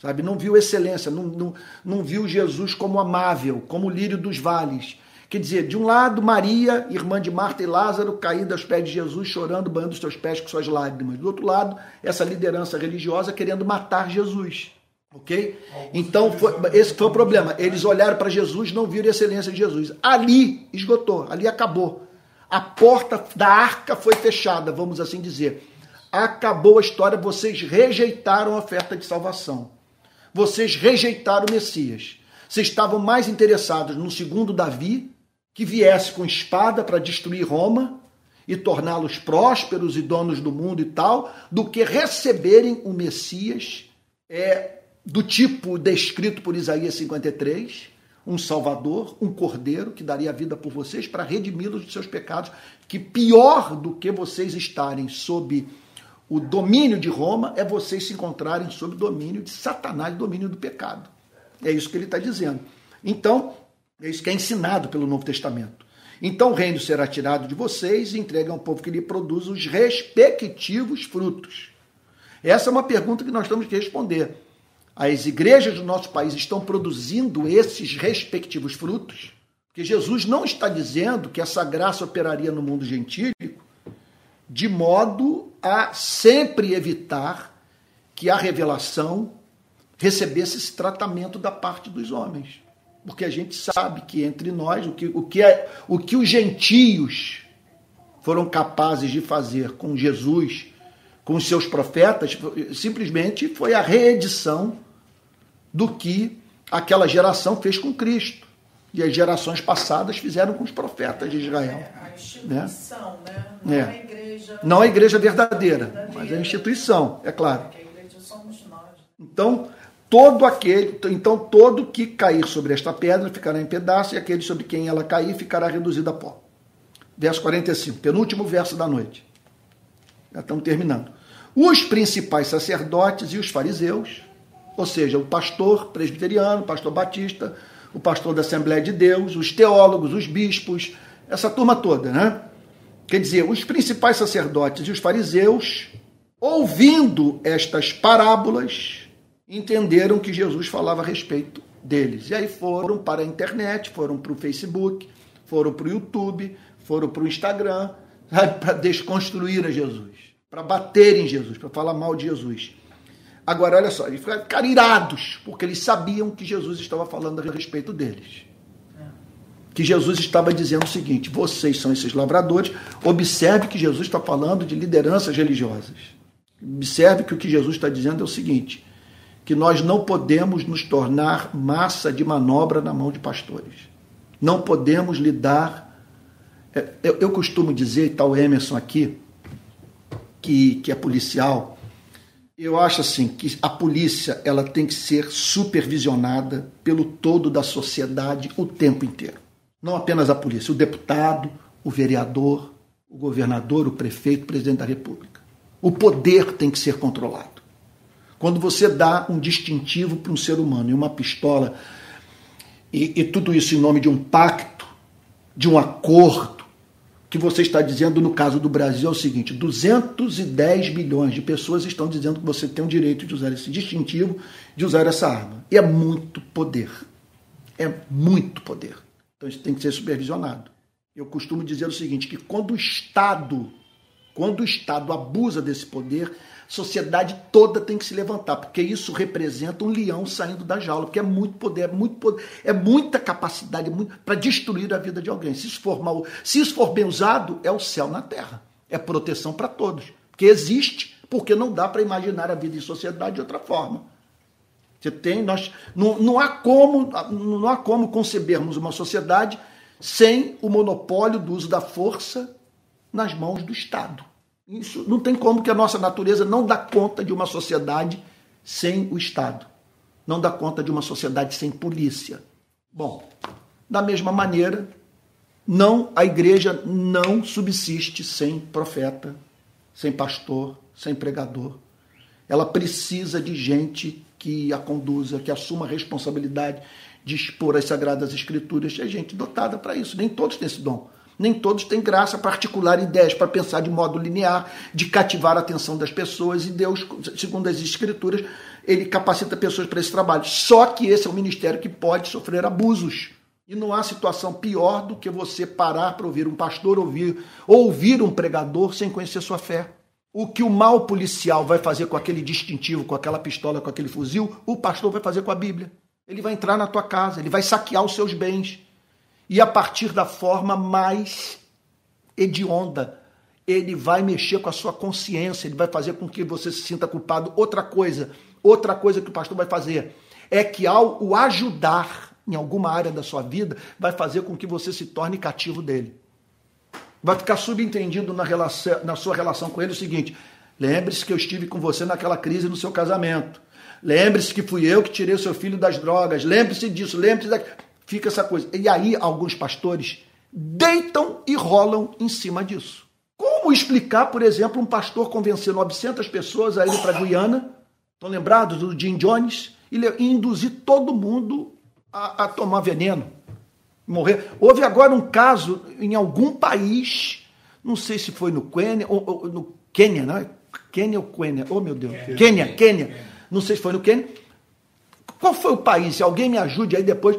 Sabe? Não viu excelência, não, não, não viu Jesus como amável, como lírio dos vales. Quer dizer, de um lado, Maria, irmã de Marta e Lázaro, caída aos pés de Jesus, chorando, banhando os seus pés com suas lágrimas. Do outro lado, essa liderança religiosa querendo matar Jesus. Ok? Então, foi, esse foi o problema. Eles olharam para Jesus, não viram a excelência de Jesus. Ali esgotou, ali acabou. A porta da arca foi fechada, vamos assim dizer. Acabou a história, vocês rejeitaram a oferta de salvação. Vocês rejeitaram o Messias. Vocês estavam mais interessados no segundo Davi, que viesse com espada para destruir Roma e torná-los prósperos e donos do mundo e tal, do que receberem o Messias é, do tipo descrito por Isaías 53, um Salvador, um Cordeiro que daria a vida por vocês para redimi-los dos seus pecados, que pior do que vocês estarem sob o domínio de Roma é vocês se encontrarem sob domínio de Satanás, domínio do pecado. É isso que ele está dizendo. Então, é isso que é ensinado pelo Novo Testamento. Então o reino será tirado de vocês e entregue a um povo que lhe produz os respectivos frutos. Essa é uma pergunta que nós temos que responder. As igrejas do nosso país estão produzindo esses respectivos frutos? Porque Jesus não está dizendo que essa graça operaria no mundo gentílico de modo a sempre evitar que a revelação recebesse esse tratamento da parte dos homens. Porque a gente sabe que entre nós, o que, o que, é, o que os gentios foram capazes de fazer com Jesus, com seus profetas, simplesmente foi a reedição do que aquela geração fez com Cristo. E as gerações passadas fizeram com os profetas de Israel. É, a instituição, né? né? Não é. a igreja. Não a igreja verdadeira, verdadeira, mas a instituição, é claro. a igreja somos nós. Então, todo aquele, então todo que cair sobre esta pedra ficará em pedaço, e aquele sobre quem ela cair ficará reduzido a pó. Verso 45, penúltimo verso da noite. Já estamos terminando. Os principais sacerdotes e os fariseus, ou seja, o pastor presbiteriano, o pastor batista, o pastor da Assembleia de Deus, os teólogos, os bispos, essa turma toda, né? Quer dizer, os principais sacerdotes e os fariseus, ouvindo estas parábolas, entenderam que Jesus falava a respeito deles. E aí foram para a internet, foram para o Facebook, foram para o YouTube, foram para o Instagram, para desconstruir a Jesus, para bater em Jesus, para falar mal de Jesus. Agora, olha só, eles ficaram irados, porque eles sabiam que Jesus estava falando a respeito deles. Que Jesus estava dizendo o seguinte: vocês são esses lavradores, observe que Jesus está falando de lideranças religiosas. Observe que o que Jesus está dizendo é o seguinte: que nós não podemos nos tornar massa de manobra na mão de pastores. Não podemos lidar. É, eu, costumo dizer, e tal Emerson aqui, que, que é policial, eu acho assim que a polícia ela tem que ser supervisionada pelo todo da sociedade o tempo inteiro. Não apenas a polícia, o deputado, o vereador, o governador, o prefeito, o presidente da República. O poder tem que ser controlado. Quando você dá um distintivo para um ser humano e uma pistola, e, e tudo isso em nome de um pacto, de um acordo, que você está dizendo no caso do Brasil é o seguinte: 210 milhões de pessoas estão dizendo que você tem o direito de usar esse distintivo, de usar essa arma. E é muito poder. É muito poder. Então isso tem que ser supervisionado. Eu costumo dizer o seguinte: que quando o Estado, quando o Estado abusa desse poder, sociedade toda tem que se levantar, porque isso representa um leão saindo da jaula, porque é muito poder, é muito poder, é muita capacidade é para destruir a vida de alguém. Se isso for mal, se isso for bem usado, é o céu na terra. É proteção para todos, porque existe, porque não dá para imaginar a vida em sociedade de outra forma. Você tem, nós não, não há como, não há como concebermos uma sociedade sem o monopólio do uso da força nas mãos do Estado. Isso não tem como que a nossa natureza não dá conta de uma sociedade sem o Estado. Não dá conta de uma sociedade sem polícia. Bom, da mesma maneira, Não, a igreja não subsiste sem profeta, sem pastor, sem pregador. Ela precisa de gente que a conduza, que assuma a responsabilidade de expor as sagradas escrituras. É gente dotada para isso. Nem todos têm esse dom. Nem todos têm graça particular, ideias para pensar de modo linear, de cativar a atenção das pessoas. E Deus, segundo as Escrituras, ele capacita pessoas para esse trabalho. Só que esse é um ministério que pode sofrer abusos. E não há situação pior do que você parar para ouvir um pastor, ouvir, ouvir um pregador sem conhecer sua fé. O que o mal policial vai fazer com aquele distintivo, com aquela pistola, com aquele fuzil, o pastor vai fazer com a Bíblia. Ele vai entrar na tua casa, ele vai saquear os seus bens e a partir da forma mais hedionda, ele vai mexer com a sua consciência, ele vai fazer com que você se sinta culpado. Outra coisa, outra coisa que o pastor vai fazer é que ao o ajudar em alguma área da sua vida, vai fazer com que você se torne cativo dele. Vai ficar subentendido na, relação, na sua relação com ele o seguinte: lembre-se que eu estive com você naquela crise no seu casamento. Lembre-se que fui eu que tirei o seu filho das drogas. Lembre-se disso, lembre-se daquilo fica essa coisa. E aí alguns pastores deitam e rolam em cima disso. Como explicar, por exemplo, um pastor convencer 900 pessoas a ir para a Guiana, estão lembrados do Jim Jones, e induzir todo mundo a, a tomar veneno, morrer. Houve agora um caso em algum país, não sei se foi no Quênia, ou, ou no Quênia, não é? Quênia ou Quênia? Oh, meu Deus. Quênia, Quênia. Não sei se foi no Quênia. Qual foi o país? Se alguém me ajude aí depois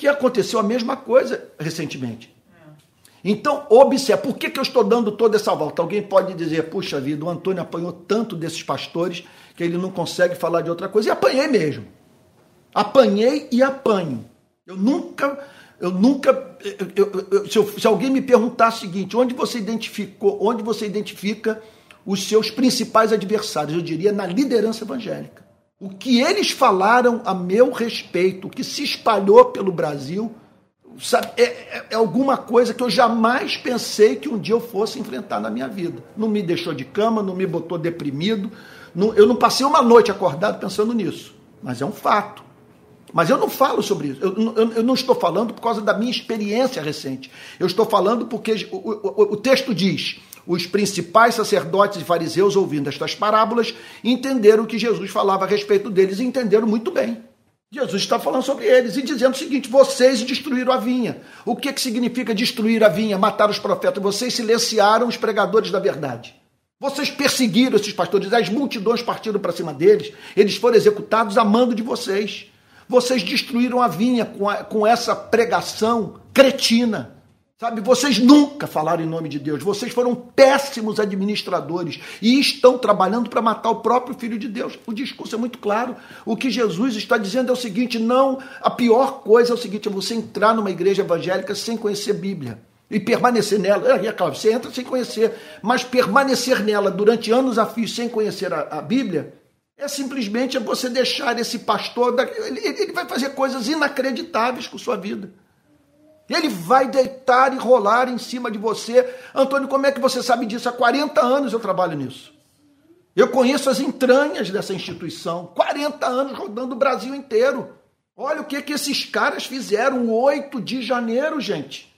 que aconteceu a mesma coisa recentemente. Então, observe, por que, que eu estou dando toda essa volta? Alguém pode dizer, puxa vida, o Antônio apanhou tanto desses pastores que ele não consegue falar de outra coisa. E apanhei mesmo. Apanhei e apanho. Eu nunca, eu nunca, eu, eu, se, eu, se, alguém me perguntar o seguinte, onde você identificou, onde você identifica os seus principais adversários? Eu diria na liderança evangélica. O que eles falaram a meu respeito, o que se espalhou pelo Brasil, sabe, é, é, é, alguma coisa que eu jamais pensei que um dia eu fosse enfrentar na minha vida. Não me deixou de cama, não me botou deprimido. Não, eu não passei uma noite acordado pensando nisso. Mas é um fato. Mas eu não falo sobre isso. Eu, eu, eu, não estou falando por causa da minha experiência recente. Eu estou falando porque o, o, o texto diz: os principais sacerdotes e fariseus, ouvindo estas parábolas, entenderam o que Jesus falava a respeito deles e entenderam muito bem. Jesus está falando sobre eles e dizendo o seguinte: vocês destruíram a vinha. O que, que significa destruir a vinha? Matar os profetas. Vocês silenciaram os pregadores da verdade. Vocês perseguiram esses pastores, as multidões partiram para cima deles, eles foram executados a mando de vocês. Vocês destruíram a vinha com, a, com essa pregação cretina. Sabe, vocês nunca falaram em nome de Deus, vocês foram péssimos administradores e estão trabalhando para matar o próprio Filho de Deus. O discurso é muito claro. O que Jesus está dizendo é o seguinte: não, a pior coisa é o seguinte: é você entrar numa igreja evangélica sem conhecer Bíblia e permanecer nela. É, claro, você entra sem conhecer, mas permanecer nela durante anos a fio sem conhecer a, a Bíblia é simplesmente você deixar esse pastor, ele, ele vai fazer coisas inacreditáveis com sua vida. Ele vai deitar e rolar em cima de você. Antônio, como é que você sabe disso? Há 40 anos eu trabalho nisso. Eu conheço as entranhas dessa instituição. 40 anos rodando o Brasil inteiro. Olha o que, que esses caras fizeram 8 de janeiro, gente.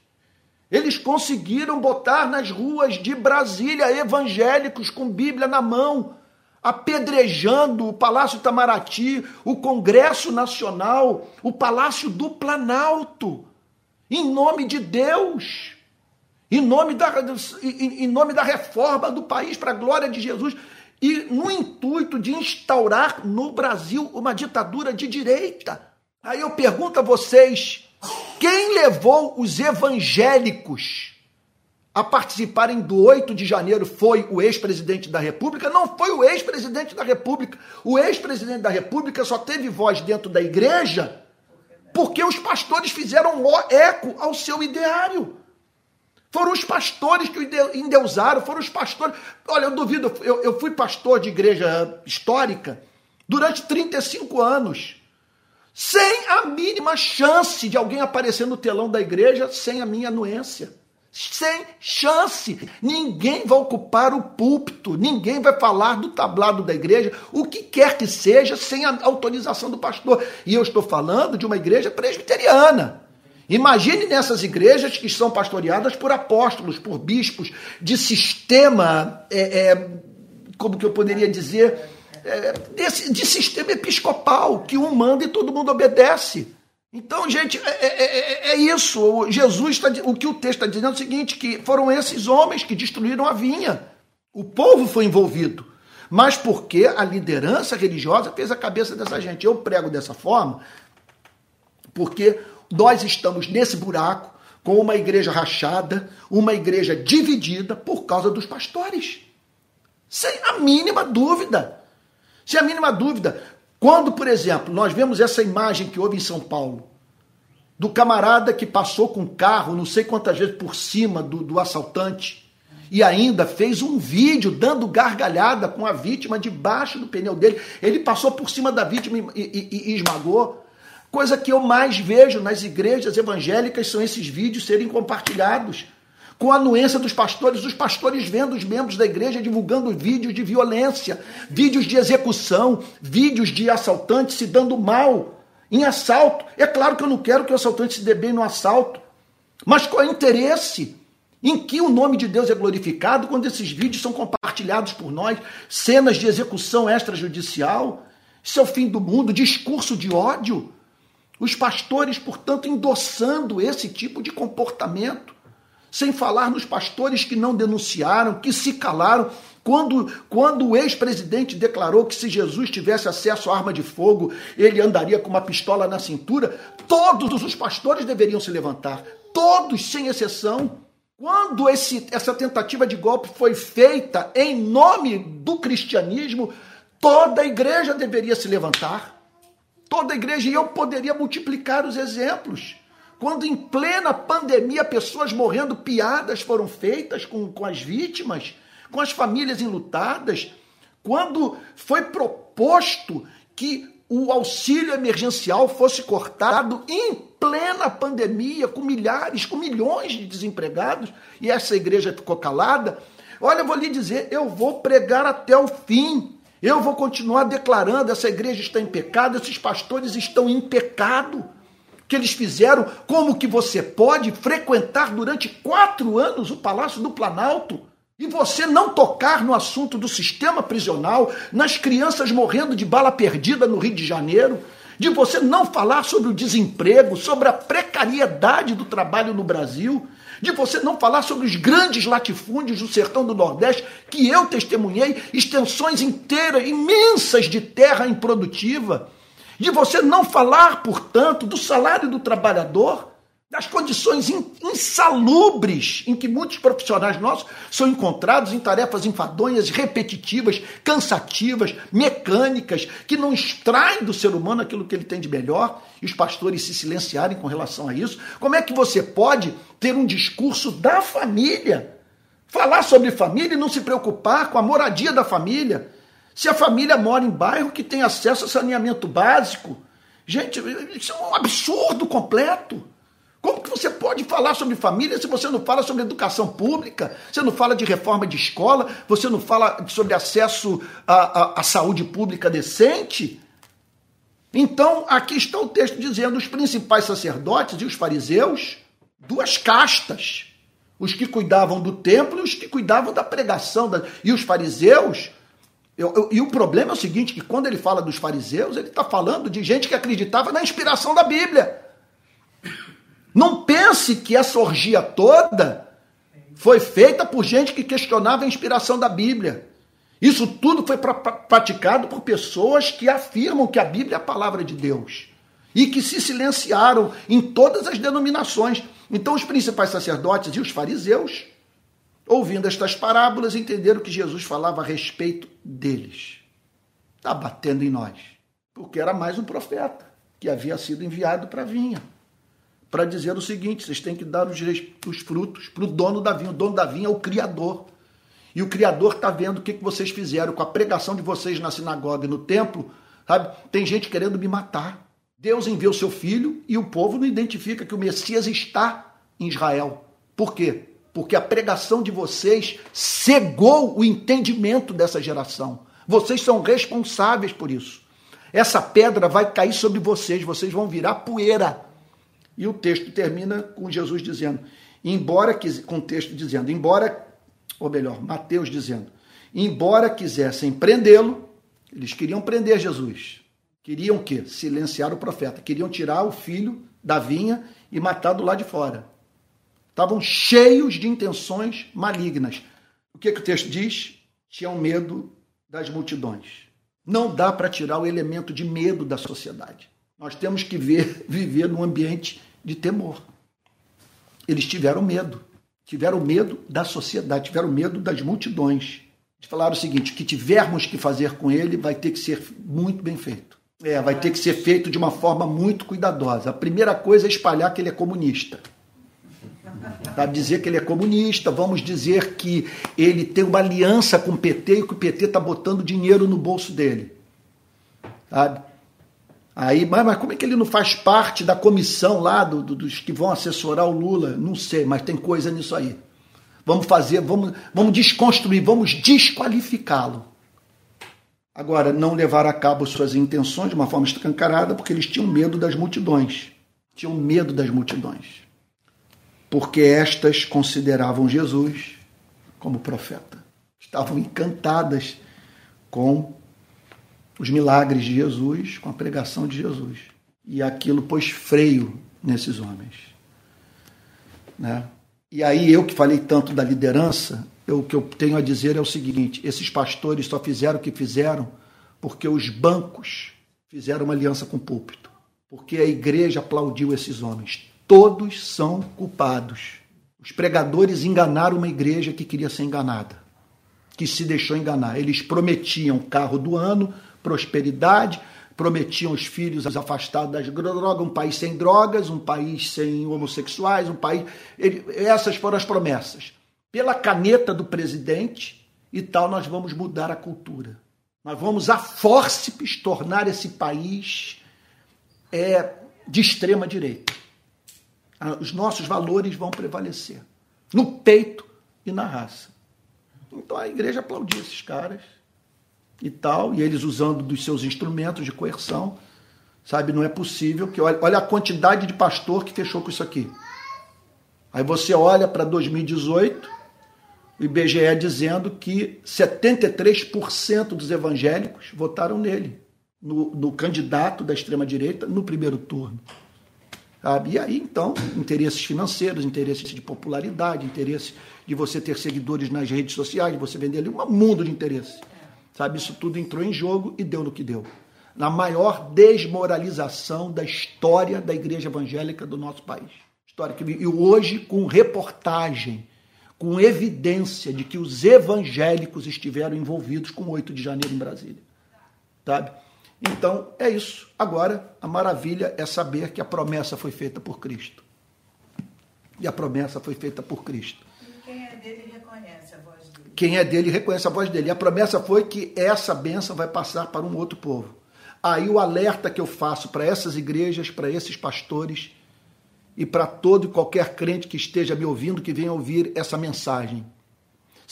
Eles conseguiram botar nas ruas de Brasília evangélicos com Bíblia na mão, apedrejando o Palácio Itamaraty, o Congresso Nacional, o Palácio do Planalto em nome de Deus, em nome da, em nome da reforma do país para a glória de Jesus e no intuito de instaurar no Brasil uma ditadura de direita. Aí eu pergunto a vocês: quem levou os evangélicos a participarem do 8 de janeiro foi o ex-presidente da República? Não foi o ex-presidente da República. O ex-presidente da República só teve voz dentro da igreja porque os pastores fizeram eco ao seu ideário. Foram os pastores que o endeusaram, foram os pastores. Olha, eu duvido, eu, eu fui pastor de igreja histórica durante 35 anos, sem a mínima chance de alguém aparecer no telão da igreja sem a minha anuência. Sem chance. Ninguém vai ocupar o púlpito, ninguém vai falar do tablado da igreja, o que quer que seja, sem a autorização do pastor. E eu estou falando de uma igreja presbiteriana. Imagine nessas igrejas que são pastoreadas por apóstolos, por bispos, de sistema, é, é, como que eu poderia dizer, é, desse, de sistema episcopal, que um manda e todo mundo obedece. Então, gente, é, é, é, é isso. Jesus está, o que o texto está dizendo é o seguinte: que foram esses homens que destruíram a vinha. O povo foi envolvido. Mas porque a liderança religiosa fez a cabeça dessa gente. Eu prego dessa forma porque nós estamos nesse buraco com uma igreja rachada, uma igreja dividida por causa dos pastores. Sem a mínima dúvida. Sem a mínima dúvida. Quando, por exemplo, nós vemos essa imagem que houve em São Paulo, do camarada que passou com o carro, não sei quantas vezes por cima do, do assaltante, e ainda fez um vídeo dando gargalhada com a vítima debaixo do pneu dele. Ele passou por cima da vítima e, e, e esmagou. Coisa que eu mais vejo nas igrejas evangélicas são esses vídeos serem compartilhados com a anuência dos pastores, os pastores vendo os membros da igreja divulgando vídeos de violência, vídeos de execução, vídeos de assaltantes se dando mal em assalto. É claro que eu não quero que o assaltante se dê bem no assalto, mas qual é o interesse? Em que o nome de Deus é glorificado quando esses vídeos são compartilhados por nós, cenas de execução extrajudicial? Isso é o fim do mundo, discurso de ódio. Os pastores, portanto, endossando esse tipo de comportamento sem falar nos pastores que não denunciaram, que se calaram. Quando, quando o ex-presidente declarou que se Jesus tivesse acesso à arma de fogo, ele andaria com uma pistola na cintura, todos os pastores deveriam se levantar, todos, sem exceção. Quando esse, essa tentativa de golpe foi feita em nome do cristianismo, toda a igreja deveria se levantar. Toda a igreja, e eu poderia multiplicar os exemplos. Quando em plena pandemia pessoas morrendo, piadas foram feitas com, com as vítimas, com as famílias enlutadas. Quando foi proposto que o auxílio emergencial fosse cortado em plena pandemia, com milhares, com milhões de desempregados, e essa igreja ficou calada. Olha, eu vou lhe dizer, eu vou pregar até o fim. Eu vou continuar declarando: essa igreja está em pecado, esses pastores estão em pecado que eles fizeram, como que você pode frequentar durante quatro anos o Palácio do Planalto e você não tocar no assunto do sistema prisional, nas crianças morrendo de bala perdida no Rio de Janeiro, de você não falar sobre o desemprego, sobre a precariedade do trabalho no Brasil, de você não falar sobre os grandes latifúndios do sertão do Nordeste, que eu testemunhei, extensões inteiras, imensas de terra improdutiva de você não falar, portanto, do salário do trabalhador, das condições insalubres em que muitos profissionais nossos são encontrados em tarefas enfadonhas, repetitivas, cansativas, mecânicas, que não extraem do ser humano aquilo que ele tem de melhor, e os pastores se silenciarem com relação a isso. Como é que você pode ter um discurso da família? Falar sobre família e não se preocupar com a moradia da família, se a família mora em bairro que tem acesso a saneamento básico, gente, isso é um absurdo completo. Como que você pode falar sobre família se você não fala sobre educação pública, você não fala de reforma de escola, você não fala sobre acesso à, à, à saúde pública decente? Então, aqui está o texto dizendo: os principais sacerdotes e os fariseus, duas castas, os que cuidavam do templo e os que cuidavam da pregação. E os fariseus eu, eu, e o problema é o seguinte, que quando ele fala dos fariseus, ele está falando de gente que acreditava na inspiração da Bíblia. Não pense que essa orgia toda foi feita por gente que questionava a inspiração da Bíblia. Isso tudo foi pra, pra, praticado por pessoas que afirmam que a Bíblia é a palavra de Deus e que se silenciaram em todas as denominações. Então, os principais sacerdotes e os fariseus ouvindo estas parábolas, entenderam que Jesus falava a respeito deles. Está batendo em nós. Porque era mais um profeta que havia sido enviado para a vinha. Para dizer o seguinte: vocês têm que dar os, os frutos para o dono da vinha. O dono da vinha é o Criador. E o Criador está vendo o que, que vocês fizeram com a pregação de vocês na sinagoga e no templo. Sabe? Tem gente querendo me matar. Deus enviou seu filho e o povo não identifica que o Messias está em Israel. Por quê? Porque a pregação de vocês cegou o entendimento dessa geração. Vocês são responsáveis por isso. Essa pedra vai cair sobre vocês, vocês vão virar poeira. E o texto termina com Jesus dizendo, embora com o texto dizendo, embora, ou melhor, Mateus dizendo, embora quisessem prendê-lo, eles queriam prender Jesus. Queriam o quê? Silenciar o profeta. Queriam tirar o filho da vinha e matar do lado de fora. Estavam cheios de intenções malignas. O que, que o texto diz? Tinham medo das multidões. Não dá para tirar o elemento de medo da sociedade. Nós temos que ver, viver num ambiente de temor. Eles tiveram medo. Tiveram medo da sociedade, tiveram medo das multidões. Eles falaram o seguinte: o que tivermos que fazer com ele vai ter que ser muito bem feito. É, vai ter que ser feito de uma forma muito cuidadosa. A primeira coisa é espalhar que ele é comunista. Tá? Dizer que ele é comunista, vamos dizer que ele tem uma aliança com o PT e que o PT está botando dinheiro no bolso dele. Sabe? Aí, mas, mas, como é que ele não faz parte da comissão lá do, do, dos que vão assessorar o Lula? Não sei, mas tem coisa nisso aí. Vamos fazer, vamos, vamos desconstruir, vamos desqualificá-lo. Agora, não levar a cabo suas intenções de uma forma escancarada, porque eles tinham medo das multidões. Tinham medo das multidões. Porque estas consideravam Jesus como profeta. Estavam encantadas com os milagres de Jesus, com a pregação de Jesus. E aquilo pôs freio nesses homens. Né? E aí eu que falei tanto da liderança, eu, o que eu tenho a dizer é o seguinte: esses pastores só fizeram o que fizeram porque os bancos fizeram uma aliança com o púlpito, porque a igreja aplaudiu esses homens. Todos são culpados. Os pregadores enganaram uma igreja que queria ser enganada, que se deixou enganar. Eles prometiam carro do ano, prosperidade, prometiam os filhos afastados das drogas, um país sem drogas, um país sem homossexuais, um país. Ele, essas foram as promessas. Pela caneta do presidente e tal, nós vamos mudar a cultura. Nós vamos a fórceps tornar esse país é, de extrema direita. Os nossos valores vão prevalecer no peito e na raça. Então a igreja aplaudia esses caras e tal, e eles usando dos seus instrumentos de coerção, sabe? Não é possível que olha, olha a quantidade de pastor que fechou com isso aqui. Aí você olha para 2018, o IBGE dizendo que 73% dos evangélicos votaram nele, no, no candidato da extrema-direita, no primeiro turno. E aí, então, interesses financeiros, interesses de popularidade, interesse de você ter seguidores nas redes sociais, de você vender ali, um mundo de interesses. Sabe, isso tudo entrou em jogo e deu no que deu. Na maior desmoralização da história da igreja evangélica do nosso país. História que e hoje com reportagem, com evidência de que os evangélicos estiveram envolvidos com o 8 de janeiro em Brasília. Sabe? Então, é isso. Agora, a maravilha é saber que a promessa foi feita por Cristo. E a promessa foi feita por Cristo. E quem é dele reconhece a voz quem é dele reconhece a voz dele. E a promessa foi que essa bênção vai passar para um outro povo. Aí o alerta que eu faço para essas igrejas, para esses pastores e para todo e qualquer crente que esteja me ouvindo, que venha ouvir essa mensagem.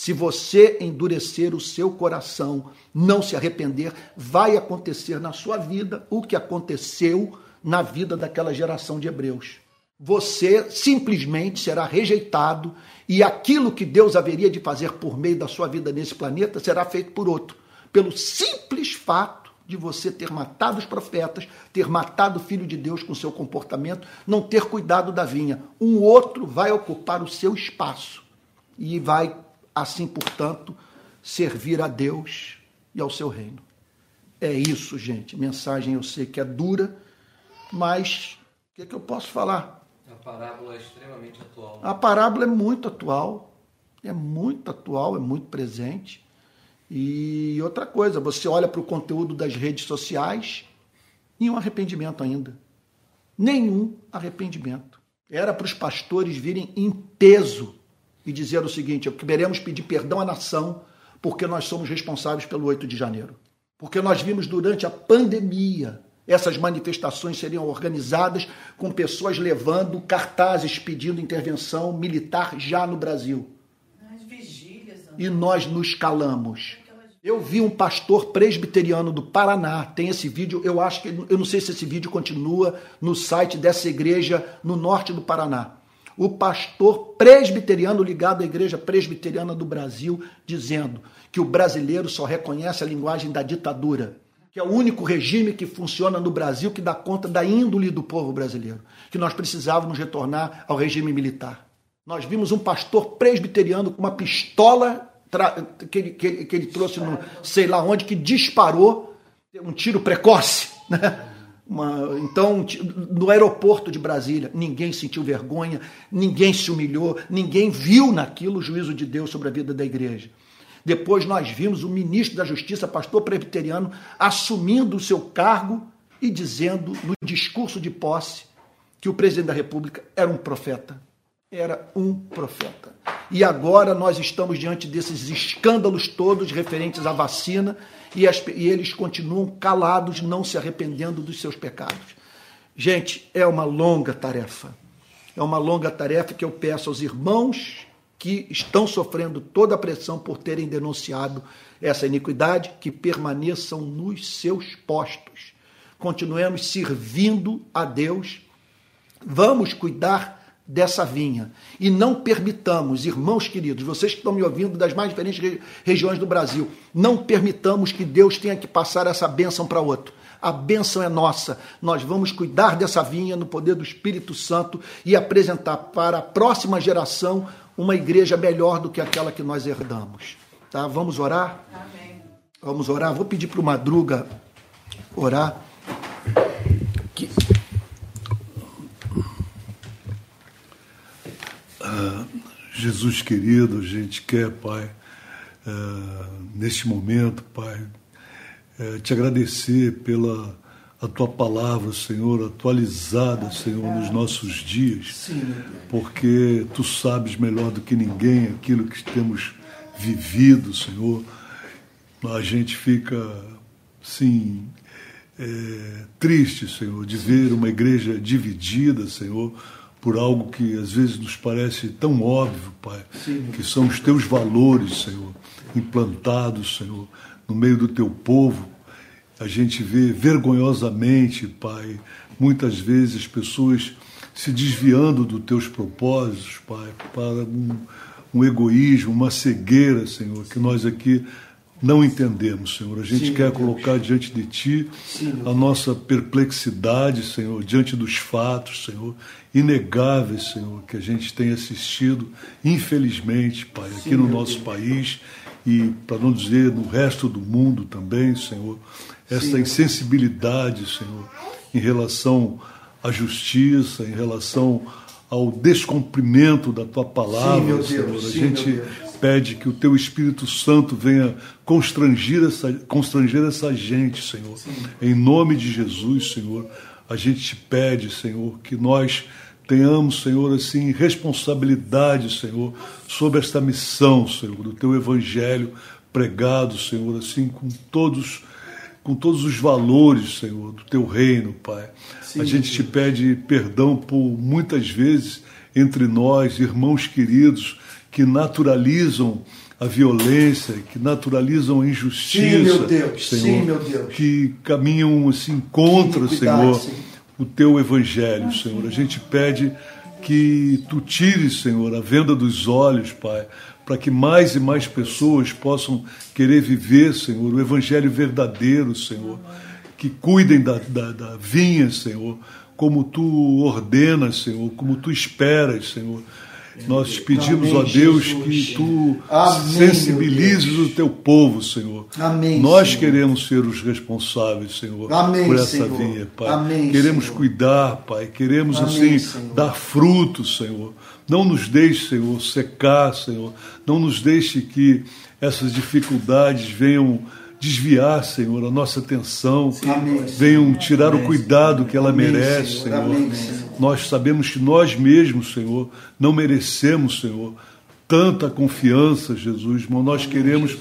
Se você endurecer o seu coração, não se arrepender, vai acontecer na sua vida o que aconteceu na vida daquela geração de hebreus você simplesmente será rejeitado e aquilo que Deus haveria de fazer por meio da sua vida nesse planeta será feito por outro, pelo simples fato de você ter matado os profetas, ter matado o filho de Deus com seu comportamento, não ter cuidado da vinha. Um outro vai ocupar o seu espaço e vai, assim, portanto, servir a Deus e ao seu reino. É isso, gente. Mensagem eu sei que é dura, mas o que, é que eu posso falar? parábola é extremamente atual. A parábola é muito atual, é muito atual, é muito presente. E outra coisa, você olha para o conteúdo das redes sociais, nenhum arrependimento ainda. Nenhum arrependimento. Era para os pastores virem em peso e dizer o seguinte: queremos pedir perdão à nação porque nós somos responsáveis pelo 8 de janeiro. Porque nós vimos durante a pandemia essas manifestações seriam organizadas com pessoas levando cartazes pedindo intervenção militar já no Brasil. Vigílias. E nós nos calamos. Eu vi um pastor presbiteriano do Paraná, tem esse vídeo, eu acho que, eu não sei se esse vídeo continua no site dessa igreja no norte do Paraná. O pastor presbiteriano ligado à igreja presbiteriana do Brasil, dizendo que o brasileiro só reconhece a linguagem da ditadura, que é o único regime que funciona no Brasil que dá conta da índole do povo brasileiro, que nós precisávamos retornar ao regime militar. Nós vimos um pastor presbiteriano com uma pistola que ele, que, ele, que ele trouxe no sei lá onde, que disparou um tiro precoce. Né? Uma, então, no aeroporto de Brasília, ninguém sentiu vergonha, ninguém se humilhou, ninguém viu naquilo o juízo de Deus sobre a vida da igreja. Depois nós vimos o ministro da Justiça, pastor presbiteriano, assumindo o seu cargo e dizendo no discurso de posse que o presidente da República era um profeta era um profeta. E agora nós estamos diante desses escândalos todos referentes à vacina e, as, e, eles continuam calados, não se arrependendo dos seus pecados. Gente, é uma longa tarefa. É uma longa tarefa que eu peço aos irmãos que estão sofrendo toda a pressão por terem denunciado essa iniquidade, que permaneçam nos seus postos. Continuemos servindo a Deus. Vamos cuidar dessa vinha. E não permitamos, irmãos queridos, vocês que estão me ouvindo das mais diferentes regiões do Brasil, não permitamos que Deus tenha que passar essa bênção para outro. A bênção é nossa. Nós vamos cuidar dessa vinha no poder do Espírito Santo e apresentar para a próxima geração uma igreja melhor do que aquela que nós herdamos. Tá? Vamos orar? Amém. Vamos orar. Vou pedir para o Madruga orar. Que... Ah, Jesus querido, a gente quer, Pai, uh, neste momento, Pai, uh, te agradecer pela a tua palavra, Senhor, atualizada, Senhor, nos nossos dias, porque tu sabes melhor do que ninguém aquilo que temos vivido, Senhor. A gente fica, sim, é, triste, Senhor, de ver uma igreja dividida, Senhor por algo que às vezes nos parece tão óbvio, Pai, Sim. que são os teus valores, Senhor, implantados, Senhor, no meio do teu povo. A gente vê vergonhosamente, Pai, muitas vezes pessoas se desviando dos teus propósitos, Pai, para um, um egoísmo, uma cegueira, Senhor, que nós aqui não entendemos, Senhor. A gente Sim, quer colocar diante de Ti Sim, a nossa perplexidade, Senhor, diante dos fatos, Senhor, inegáveis, Senhor, que a gente tem assistido, infelizmente, Pai, aqui Sim, no nosso Deus. país e, para não dizer, no resto do mundo também, Senhor, essa insensibilidade, Senhor, em relação à justiça, em relação ao descumprimento da Tua palavra, Senhor. A gente pede que o teu Espírito Santo venha constranger essa, constranger essa gente, Senhor. Sim. Em nome de Jesus, Senhor, a gente te pede, Senhor, que nós tenhamos, Senhor, assim, responsabilidade, Senhor, sobre esta missão, Senhor, do teu evangelho pregado, Senhor, assim, com todos com todos os valores, Senhor, do teu reino, Pai. Sim, a gente te pede perdão por muitas vezes entre nós, irmãos queridos, que naturalizam a violência, que naturalizam a injustiça, sim, meu Deus, Senhor, sim, meu Deus. que caminham assim contra, Senhor, sim. o teu evangelho, Senhor. A gente pede que tu tires, Senhor, a venda dos olhos, Pai, para que mais e mais pessoas possam querer viver, Senhor, o evangelho verdadeiro, Senhor, que cuidem da, da, da vinha, Senhor, como tu ordenas, Senhor, como tu esperas, Senhor nós pedimos, Amém, ó Deus, Jesus. que tu Amém, sensibilizes o teu povo, Senhor. Amém, Nós Senhor. queremos ser os responsáveis, Senhor, Amém, por essa Senhor. vinha, Pai. Amém, queremos Senhor. cuidar, Pai. Queremos, assim, dar frutos, Senhor. Não nos deixe, Senhor, secar, Senhor. Não nos deixe que essas dificuldades venham desviar, Senhor, a nossa atenção, Amém. venham tirar o cuidado que ela merece, Senhor. Nós sabemos que nós mesmos, Senhor, não merecemos, Senhor, tanta confiança, Jesus, mas nós queremos,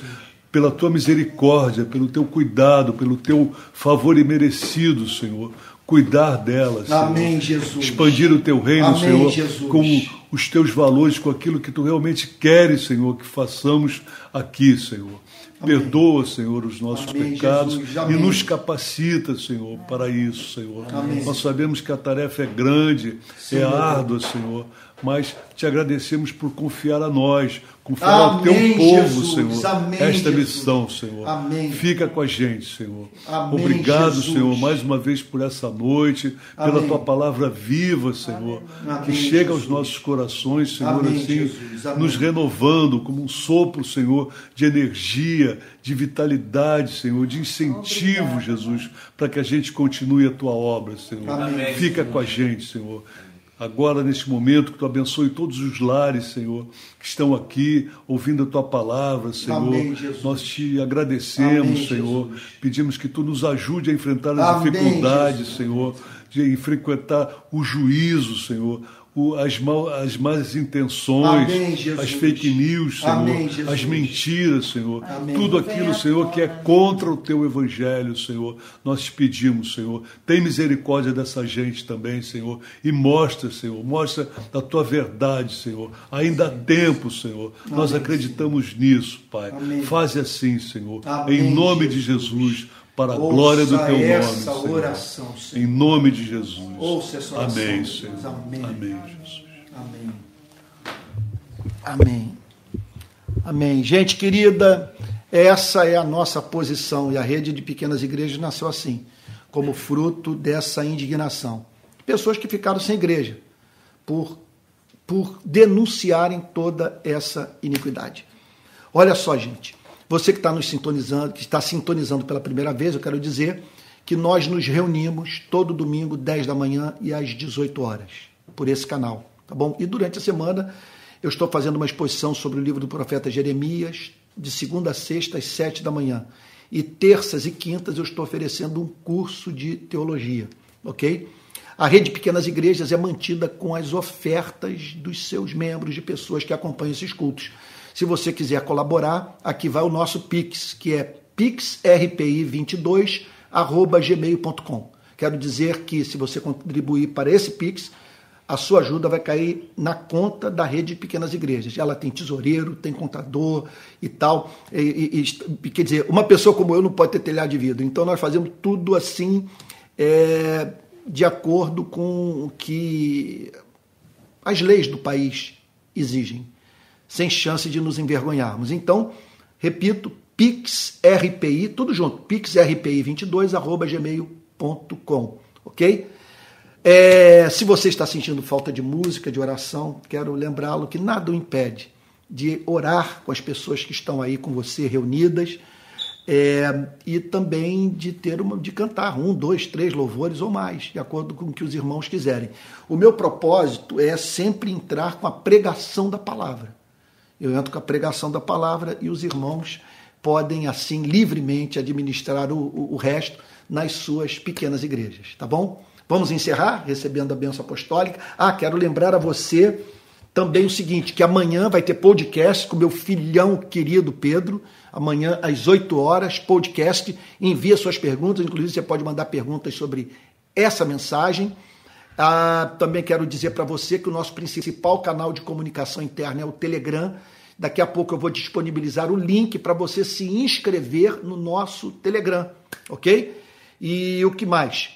pela tua misericórdia, pelo teu cuidado, pelo teu favor imerecido, Senhor, cuidar delas, Senhor. Amém, Jesus. Expandir o teu reino, Amém, Senhor, Jesus. com os teus valores, com aquilo que tu realmente queres, Senhor, que façamos aqui, Senhor. Perdoa, Senhor, os nossos Amém, pecados e nos capacita, Senhor, para isso, Senhor. Amém. Nós sabemos que a tarefa é grande, é Senhor. é árdua, Senhor, mas te agradecemos por confiar a nós, confiar Amém, ao teu povo, Jesus. Senhor, Amém, esta Jesus. missão, Senhor. Amém. Fica com a gente, Senhor. Amém, Obrigado, Jesus. Senhor, mais uma vez por essa noite, pela tua palavra viva, Senhor, que chega aos nossos corações, Senhor, assim, nos renovando como um sopro, Senhor, de energia, de vitalidade, Senhor, de incentivo, Obrigado. Jesus, para que a gente continue a tua obra, Senhor. Fica com a gente, Senhor agora neste momento, que tu abençoe todos os lares, Senhor, que estão aqui ouvindo a tua palavra, Senhor. Amém, Nós te agradecemos, Amém, Senhor. Jesus. Pedimos que tu nos ajude a enfrentar as Amém, dificuldades, Jesus. Senhor, de enfrentar o juízo, Senhor as, mal, as más intenções, Amém, as fake news, Senhor, Amém, as mentiras, Senhor, Amém. tudo aquilo, Senhor, que é contra o teu evangelho, Senhor. Nós te pedimos, Senhor, tem misericórdia dessa gente também, Senhor, e mostra, Senhor, mostra a tua verdade, Senhor. Ainda há tempo, Senhor. Nós acreditamos nisso, Pai. Faze assim, Senhor, em nome de Jesus para a Ouça glória do teu nome, Senhor. Oração, Senhor. Em nome de Jesus. Ouça essa oração, Amém, Senhor. Amém. Amém, Jesus. Amém. Amém. Amém. Gente querida, essa é a nossa posição e a rede de pequenas igrejas nasceu assim, como fruto dessa indignação. Pessoas que ficaram sem igreja por por denunciarem toda essa iniquidade. Olha só, gente. Você que está nos sintonizando, que está sintonizando pela primeira vez, eu quero dizer que nós nos reunimos todo domingo, 10 da manhã e às 18 horas, por esse canal, tá bom? E durante a semana eu estou fazendo uma exposição sobre o livro do profeta Jeremias, de segunda a sexta, às 7 da manhã. E terças e quintas eu estou oferecendo um curso de teologia, ok? A rede Pequenas Igrejas é mantida com as ofertas dos seus membros, de pessoas que acompanham esses cultos. Se você quiser colaborar, aqui vai o nosso Pix, que é pixrpi22@gmail.com. Quero dizer que se você contribuir para esse Pix, a sua ajuda vai cair na conta da rede de pequenas igrejas. Ela tem tesoureiro, tem contador e tal. E, e, quer dizer, uma pessoa como eu não pode ter telhado de vidro. Então nós fazemos tudo assim, é, de acordo com o que as leis do país exigem sem chance de nos envergonharmos. Então, repito, pixrpi, tudo junto, pixrpi22@gmail.com, ok? É, se você está sentindo falta de música, de oração, quero lembrá-lo que nada o impede de orar com as pessoas que estão aí com você reunidas é, e também de ter uma de cantar um, dois, três louvores ou mais, de acordo com o que os irmãos quiserem. O meu propósito é sempre entrar com a pregação da palavra. Eu entro com a pregação da palavra e os irmãos podem, assim, livremente administrar o, o, o resto nas suas pequenas igrejas, tá bom? Vamos encerrar recebendo a benção apostólica. Ah, quero lembrar a você também o seguinte, que amanhã vai ter podcast com meu filhão querido Pedro, amanhã às 8 horas, podcast, envia suas perguntas, inclusive você pode mandar perguntas sobre essa mensagem. Ah, também quero dizer para você que o nosso principal canal de comunicação interna é o Telegram. Daqui a pouco eu vou disponibilizar o link para você se inscrever no nosso Telegram, ok? E o que mais?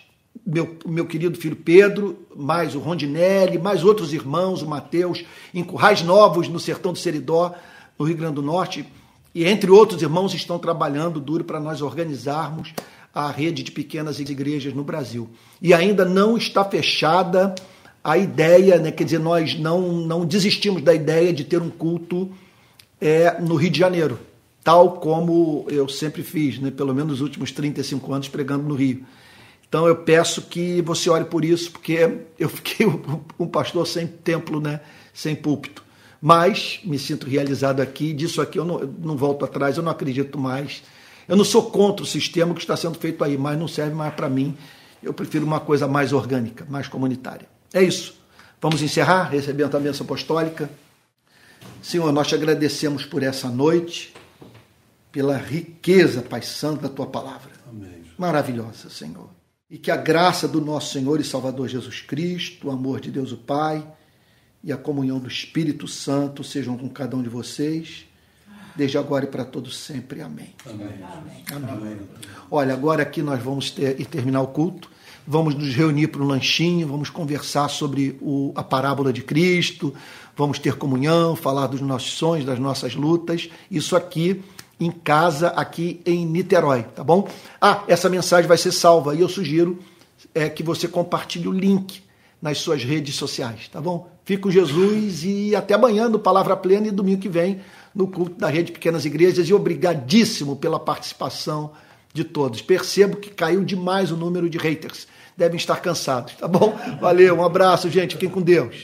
Meu, meu querido filho Pedro, mais o Rondinelli, mais outros irmãos, o Mateus, em Currais Novos, no Sertão do Seridó, no Rio Grande do Norte, e entre outros irmãos estão trabalhando duro para nós organizarmos a rede de pequenas igrejas no Brasil. E ainda não está fechada a ideia, né, quer dizer, nós não, não desistimos da ideia de ter um culto é, no Rio de Janeiro, tal como eu sempre fiz, né, pelo menos nos últimos 35 anos pregando no Rio. Então eu peço que você ore por isso, porque eu fiquei um pastor sem templo, né, sem púlpito. Mas me sinto realizado aqui, disso aqui eu não, eu não volto atrás, eu não acredito mais eu não sou contra o sistema que está sendo feito aí, mas não serve mais para mim. Eu prefiro uma coisa mais orgânica, mais comunitária. É isso. Vamos encerrar recebendo a bênção apostólica. Senhor, nós te agradecemos por essa noite, pela riqueza, Pai Santo, da tua palavra. Amém. Maravilhosa, Senhor. E que a graça do nosso Senhor e Salvador Jesus Cristo, o amor de Deus o Pai e a comunhão do Espírito Santo sejam com cada um de vocês desde agora e para todos sempre. Amém. Amém. Amém. Amém. Olha, agora aqui nós vamos ter e terminar o culto. Vamos nos reunir para um lanchinho, vamos conversar sobre o, a parábola de Cristo, vamos ter comunhão, falar dos nossos sonhos, das nossas lutas. Isso aqui em casa, aqui em Niterói, tá bom? Ah, essa mensagem vai ser salva e eu sugiro é, que você compartilhe o link nas suas redes sociais, tá bom? Fico com Jesus e até amanhã no Palavra Plena e domingo que vem no culto da Rede Pequenas Igrejas e obrigadíssimo pela participação de todos. Percebo que caiu demais o número de haters. Devem estar cansados, tá bom? Valeu, um abraço, gente. Fiquem com Deus.